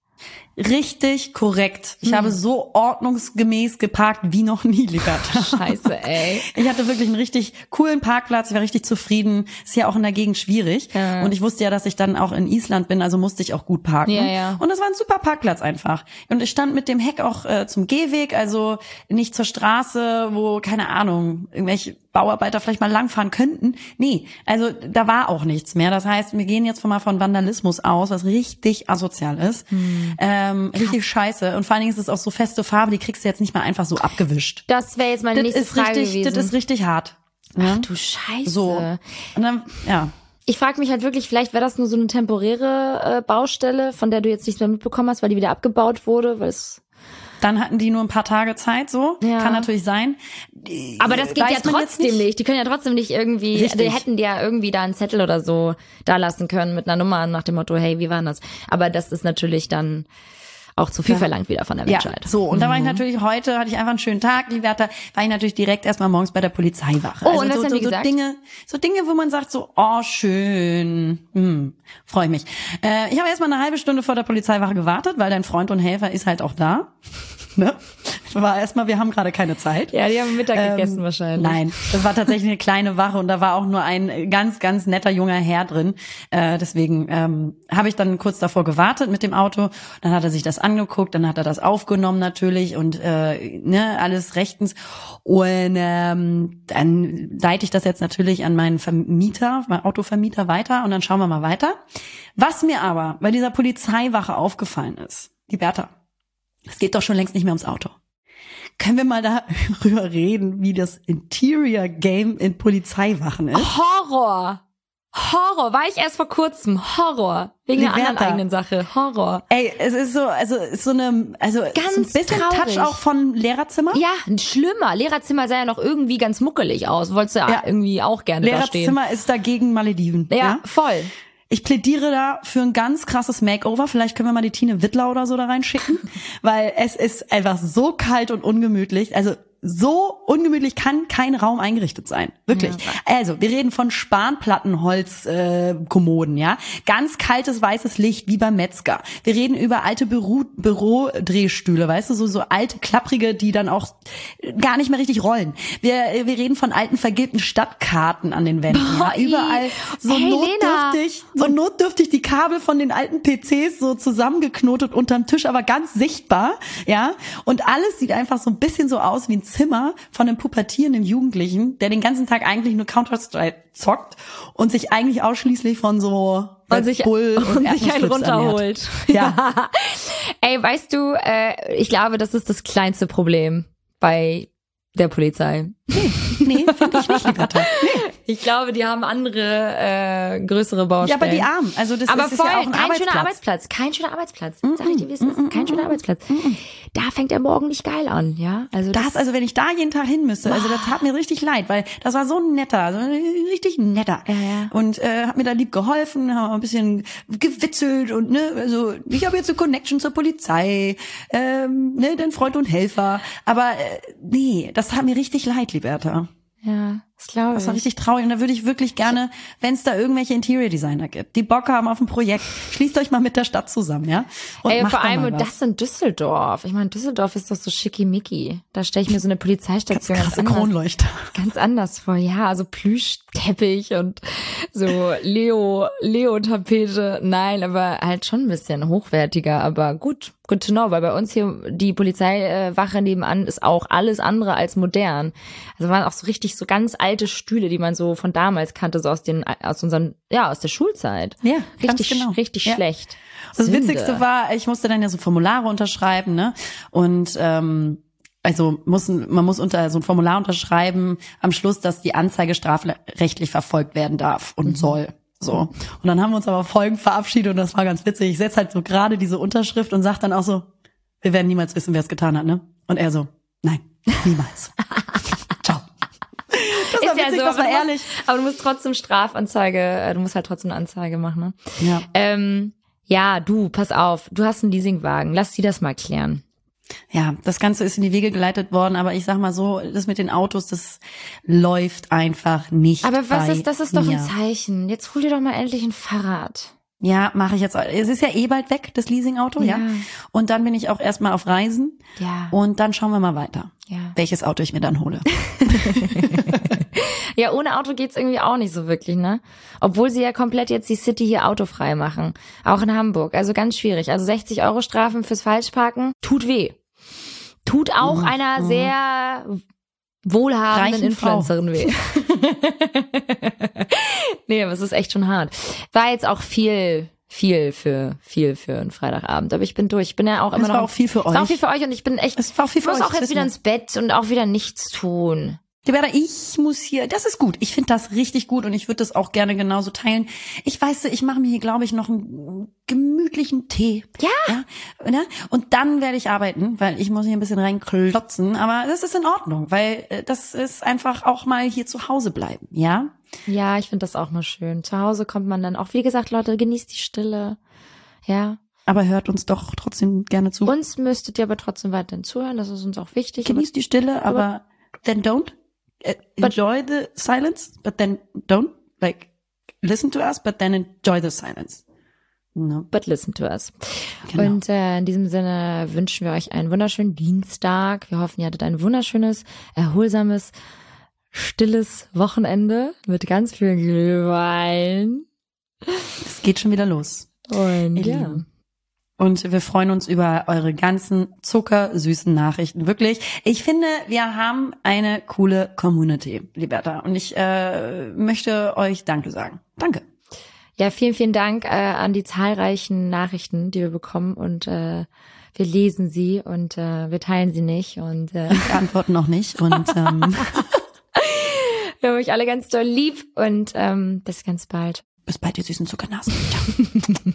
Richtig korrekt.
Hm.
Ich habe so ordnungsgemäß geparkt wie noch nie, Liberta.
Scheiße, ey.
Ich hatte wirklich einen richtig coolen Parkplatz, ich war richtig zufrieden. Ist ja auch in der Gegend schwierig.
Ja.
Und ich wusste ja, dass ich dann auch in Island bin, also musste ich auch gut parken.
Ja, ja.
Und das war ein super Parkplatz einfach. Und ich stand mit dem Heck auch äh, zum Gehweg, also nicht zur Straße, wo, keine Ahnung, irgendwelche Bauarbeiter vielleicht mal langfahren könnten. Nee, also da war auch nichts mehr. Das heißt, wir gehen jetzt mal von Vandalismus aus, was richtig asozial ist.
Hm.
Ähm, richtig scheiße. Und vor allen Dingen ist es auch so feste Farbe, die kriegst du jetzt nicht mal einfach so abgewischt.
Das wäre jetzt meine
Das
nächste
ist
Frage
richtig,
gewesen.
das ist richtig hart. Ja?
Ach du Scheiße.
So. Und dann, ja.
Ich frage mich halt wirklich, vielleicht wäre das nur so eine temporäre äh, Baustelle, von der du jetzt nichts mehr mitbekommen hast, weil die wieder abgebaut wurde, weil es
Dann hatten die nur ein paar Tage Zeit, so.
Ja.
Kann natürlich sein.
Aber das geht
Weiß
ja trotzdem nicht. Die können ja trotzdem nicht irgendwie,
Richtig.
die hätten die ja irgendwie da einen Zettel oder so da lassen können mit einer Nummer nach dem Motto, hey, wie war das? Aber das ist natürlich dann auch zu viel
Ja.
verlangt wieder von der
Ja,
Menschheit.
so. Und
Mhm.
da war ich natürlich heute, hatte ich einfach einen schönen Tag, Liberta, war ich natürlich direkt erstmal morgens bei der Polizeiwache.
Oh,
also
und was
so,
haben
so,
die
so
gesagt?
Dinge, so Dinge, wo man sagt so, oh, schön, hm, freue ich mich. Äh, ich habe erstmal eine halbe Stunde vor der Polizeiwache gewartet, weil dein Freund und Helfer ist halt auch da. Ne? War erstmal, wir haben gerade keine Zeit.
Ja, die haben Mittag
Ähm,
gegessen wahrscheinlich.
Nein, das war tatsächlich eine kleine Wache und da war auch nur ein ganz, ganz netter junger Herr drin. Äh, deswegen ähm, habe ich dann kurz davor gewartet mit dem Auto. Dann hat er sich das angeguckt, dann hat er das aufgenommen natürlich und äh, ne, alles rechtens. Und ähm, dann leite ich das jetzt natürlich an meinen Vermieter, meinen Autovermieter weiter und dann schauen wir mal weiter. Was mir aber bei dieser Polizeiwache aufgefallen ist, die Bertha, es geht doch schon längst nicht mehr ums Auto. Können wir mal darüber reden, wie das Interior Game in Polizeiwachen ist?
Horror. Horror. War ich erst vor kurzem. Horror. Wegen einer anderen
Liberta.
eigenen Sache. Horror.
Ey, es ist so, also ist so eine, also ist ein
Ganz
bisschen
traurig.
Touch auch von Lehrerzimmer.
Ja, schlimmer. Lehrerzimmer sah ja noch irgendwie ganz muckelig aus. Wolltest du ja,
Ja.
irgendwie auch gerne da stehen.
Lehrerzimmer ist dagegen Malediven.
Ja, voll.
Ich plädiere da für ein ganz krasses Makeover. Vielleicht können wir mal die Tine Wittler oder so da reinschicken, weil es ist einfach so kalt und ungemütlich. Also so ungemütlich kann kein Raum eingerichtet sein. Wirklich. Also, wir reden von Spanplattenholz äh, Kommoden, ja. Ganz kaltes weißes Licht wie beim Metzger. Wir reden über alte Büro Bürodrehstühle, weißt du, so so alte klapprige, die dann auch gar nicht mehr richtig rollen. Wir wir reden von alten vergilbten Stadtkarten an den Wänden, ja.
Boah, i.
Überall so
Hey, Lena.
notdürftig, so notdürftig die Kabel von den alten PCs so zusammengeknotet unterm Tisch, aber ganz sichtbar, ja. Und alles sieht einfach so ein bisschen so aus wie ein Zimmer von einem pubertierenden Jugendlichen, der den ganzen Tag eigentlich nur Counter-Strike zockt und sich eigentlich ausschließlich von so
Und sich,
Bull
und sich einen runterholt.
Ja.
Ey, weißt du, äh, ich glaube, das ist das kleinste Problem bei der Polizei.
Nee, finde ich nicht, Liberta. Nee.
Ich glaube, die haben andere, äh, größere Baustellen.
Ja, aber die Armen, also das
aber
ist,
voll,
ist ja auch ein
kein
Arbeitsplatz.
schöner Arbeitsplatz. Kein schöner Arbeitsplatz. Sag ich dir, wie es ist. Kein schöner Arbeitsplatz. Da fängt der Morgen nicht geil an, ja? Also
Das, also wenn ich da jeden Tag hin müsste, also das tat mir richtig leid, weil das war so ein netter, so richtig netter.
Ja, ja.
Und äh, hat mir da lieb geholfen, haben ein bisschen gewitzelt und ne, also ich habe jetzt eine Connection zur Polizei, ähm, ne, dein Freund und Helfer. Aber äh, nee, das tat mir richtig leid, Liberta.
ja, das glaube ich.
Das war richtig traurig und da würde ich wirklich gerne, wenn es da irgendwelche Interior Designer gibt, die Bock haben auf ein Projekt, schließt euch mal mit der Stadt zusammen, ja? Und
Ey, vor allem das in Düsseldorf. Ich meine, Düsseldorf ist doch so schickimicki. Da stelle ich mir so eine Polizeistation ganz,
krasse
anders,
Kronleuchter.
ganz anders vor. Ja, so Plüschteppich und so Leo, Leo-Tapete. Nein, aber halt schon ein bisschen hochwertiger. Aber gut, good to know, weil bei uns hier die Polizeiwache nebenan ist auch alles andere als modern. Also waren auch so richtig so ganz alte Stühle, die man so von damals kannte, so aus den, aus unseren, ja, aus der Schulzeit.
Ja,
richtig,
genau.
richtig
Ja.
schlecht.
Das
Sünde.
Witzigste war, ich musste dann ja so Formulare unterschreiben, ne? Und ähm, also muss, man muss unter so ein Formular unterschreiben am Schluss, dass die Anzeige strafrechtlich verfolgt werden darf und soll. So. Und dann haben wir uns aber folgend verabschiedet und das war ganz witzig. Ich setze halt so gerade diese Unterschrift und sag dann auch so, wir werden niemals wissen, wer es getan hat, ne? Und er so, nein, niemals. Das war witzig, das
aber
war
du
ehrlich.
Musst, aber du musst trotzdem Strafanzeige, äh, du musst halt trotzdem eine Anzeige machen, ne?
Ja.
Ähm, ja, du, pass auf, du hast einen Leasingwagen, lass die das mal klären.
Ja, das Ganze ist in die Wege geleitet worden, aber ich sag mal so, das mit den Autos, das läuft einfach nicht.
Aber was ist, das ist doch
mir.
ein Zeichen. Jetzt hol dir doch mal endlich ein Fahrrad.
Ja, mache ich jetzt. Es ist ja eh bald weg, das Leasingauto, ja.
Ja.
Und dann bin ich auch erstmal auf Reisen
Ja.
und dann schauen wir mal weiter,
Ja.
welches Auto ich mir dann hole.
Ja, ohne Auto geht's irgendwie auch nicht so wirklich, ne? Obwohl sie ja komplett jetzt die City hier autofrei machen. Auch in Hamburg. Also ganz schwierig. Also 60 Euro Strafen fürs Falschparken tut weh. Tut auch
Mhm.
einer sehr wohlhabenden. Influencerin weh. nee, aber es ist echt schon hart. War jetzt auch viel, viel für, viel für einen Freitagabend. Aber ich bin durch. Ich bin ja auch immer
Es
noch.
war auch viel für
Es war auch
euch.
viel für euch und ich bin echt.
Es war auch viel
ich
für
muss
euch,
auch jetzt wieder ins Bett und auch wieder nichts tun.
Liberta, ich muss hier, das ist gut. Ich finde das richtig gut und ich würde das auch gerne genauso teilen. Ich weiß, ich mache mir hier, glaube ich, noch einen gemütlichen Tee.
Ja.
ja ne? Und dann werde ich arbeiten, weil ich muss hier ein bisschen reinklotzen. Aber das ist in Ordnung, weil äh, das ist einfach auch mal hier zu Hause bleiben, ja?
Ja, ich finde das auch mal schön. Zu Hause kommt man dann auch, wie gesagt, Leute, genießt die Stille. Ja.
Aber hört uns doch trotzdem gerne zu.
Uns müsstet ihr aber trotzdem weiterhin zuhören, das ist uns auch wichtig.
Genießt die Stille, aber then don't. Uh, enjoy the silence, but then don't. Like, listen to us, but then enjoy the silence. No.
But listen to us.
Genau.
Und äh, in diesem Sinne wünschen wir euch einen wunderschönen Dienstag. Wir hoffen, ihr hattet ein wunderschönes, erholsames, stilles Wochenende mit ganz viel Glühwein.
Es geht schon wieder los.
Und ja.
Und wir freuen uns über eure ganzen zuckersüßen Nachrichten. Wirklich. Ich finde, wir haben eine coole Community, Liberta. Und ich äh, möchte euch Danke sagen. Danke.
Ja, vielen, vielen Dank äh, an die zahlreichen Nachrichten, die wir bekommen und äh, wir lesen sie und äh, wir teilen sie nicht und äh,
Wir antworten noch nicht. Und ähm,
wir haben euch alle ganz doll lieb und ähm, bis ganz bald.
bis bald, ihr süßen Zuckernasen.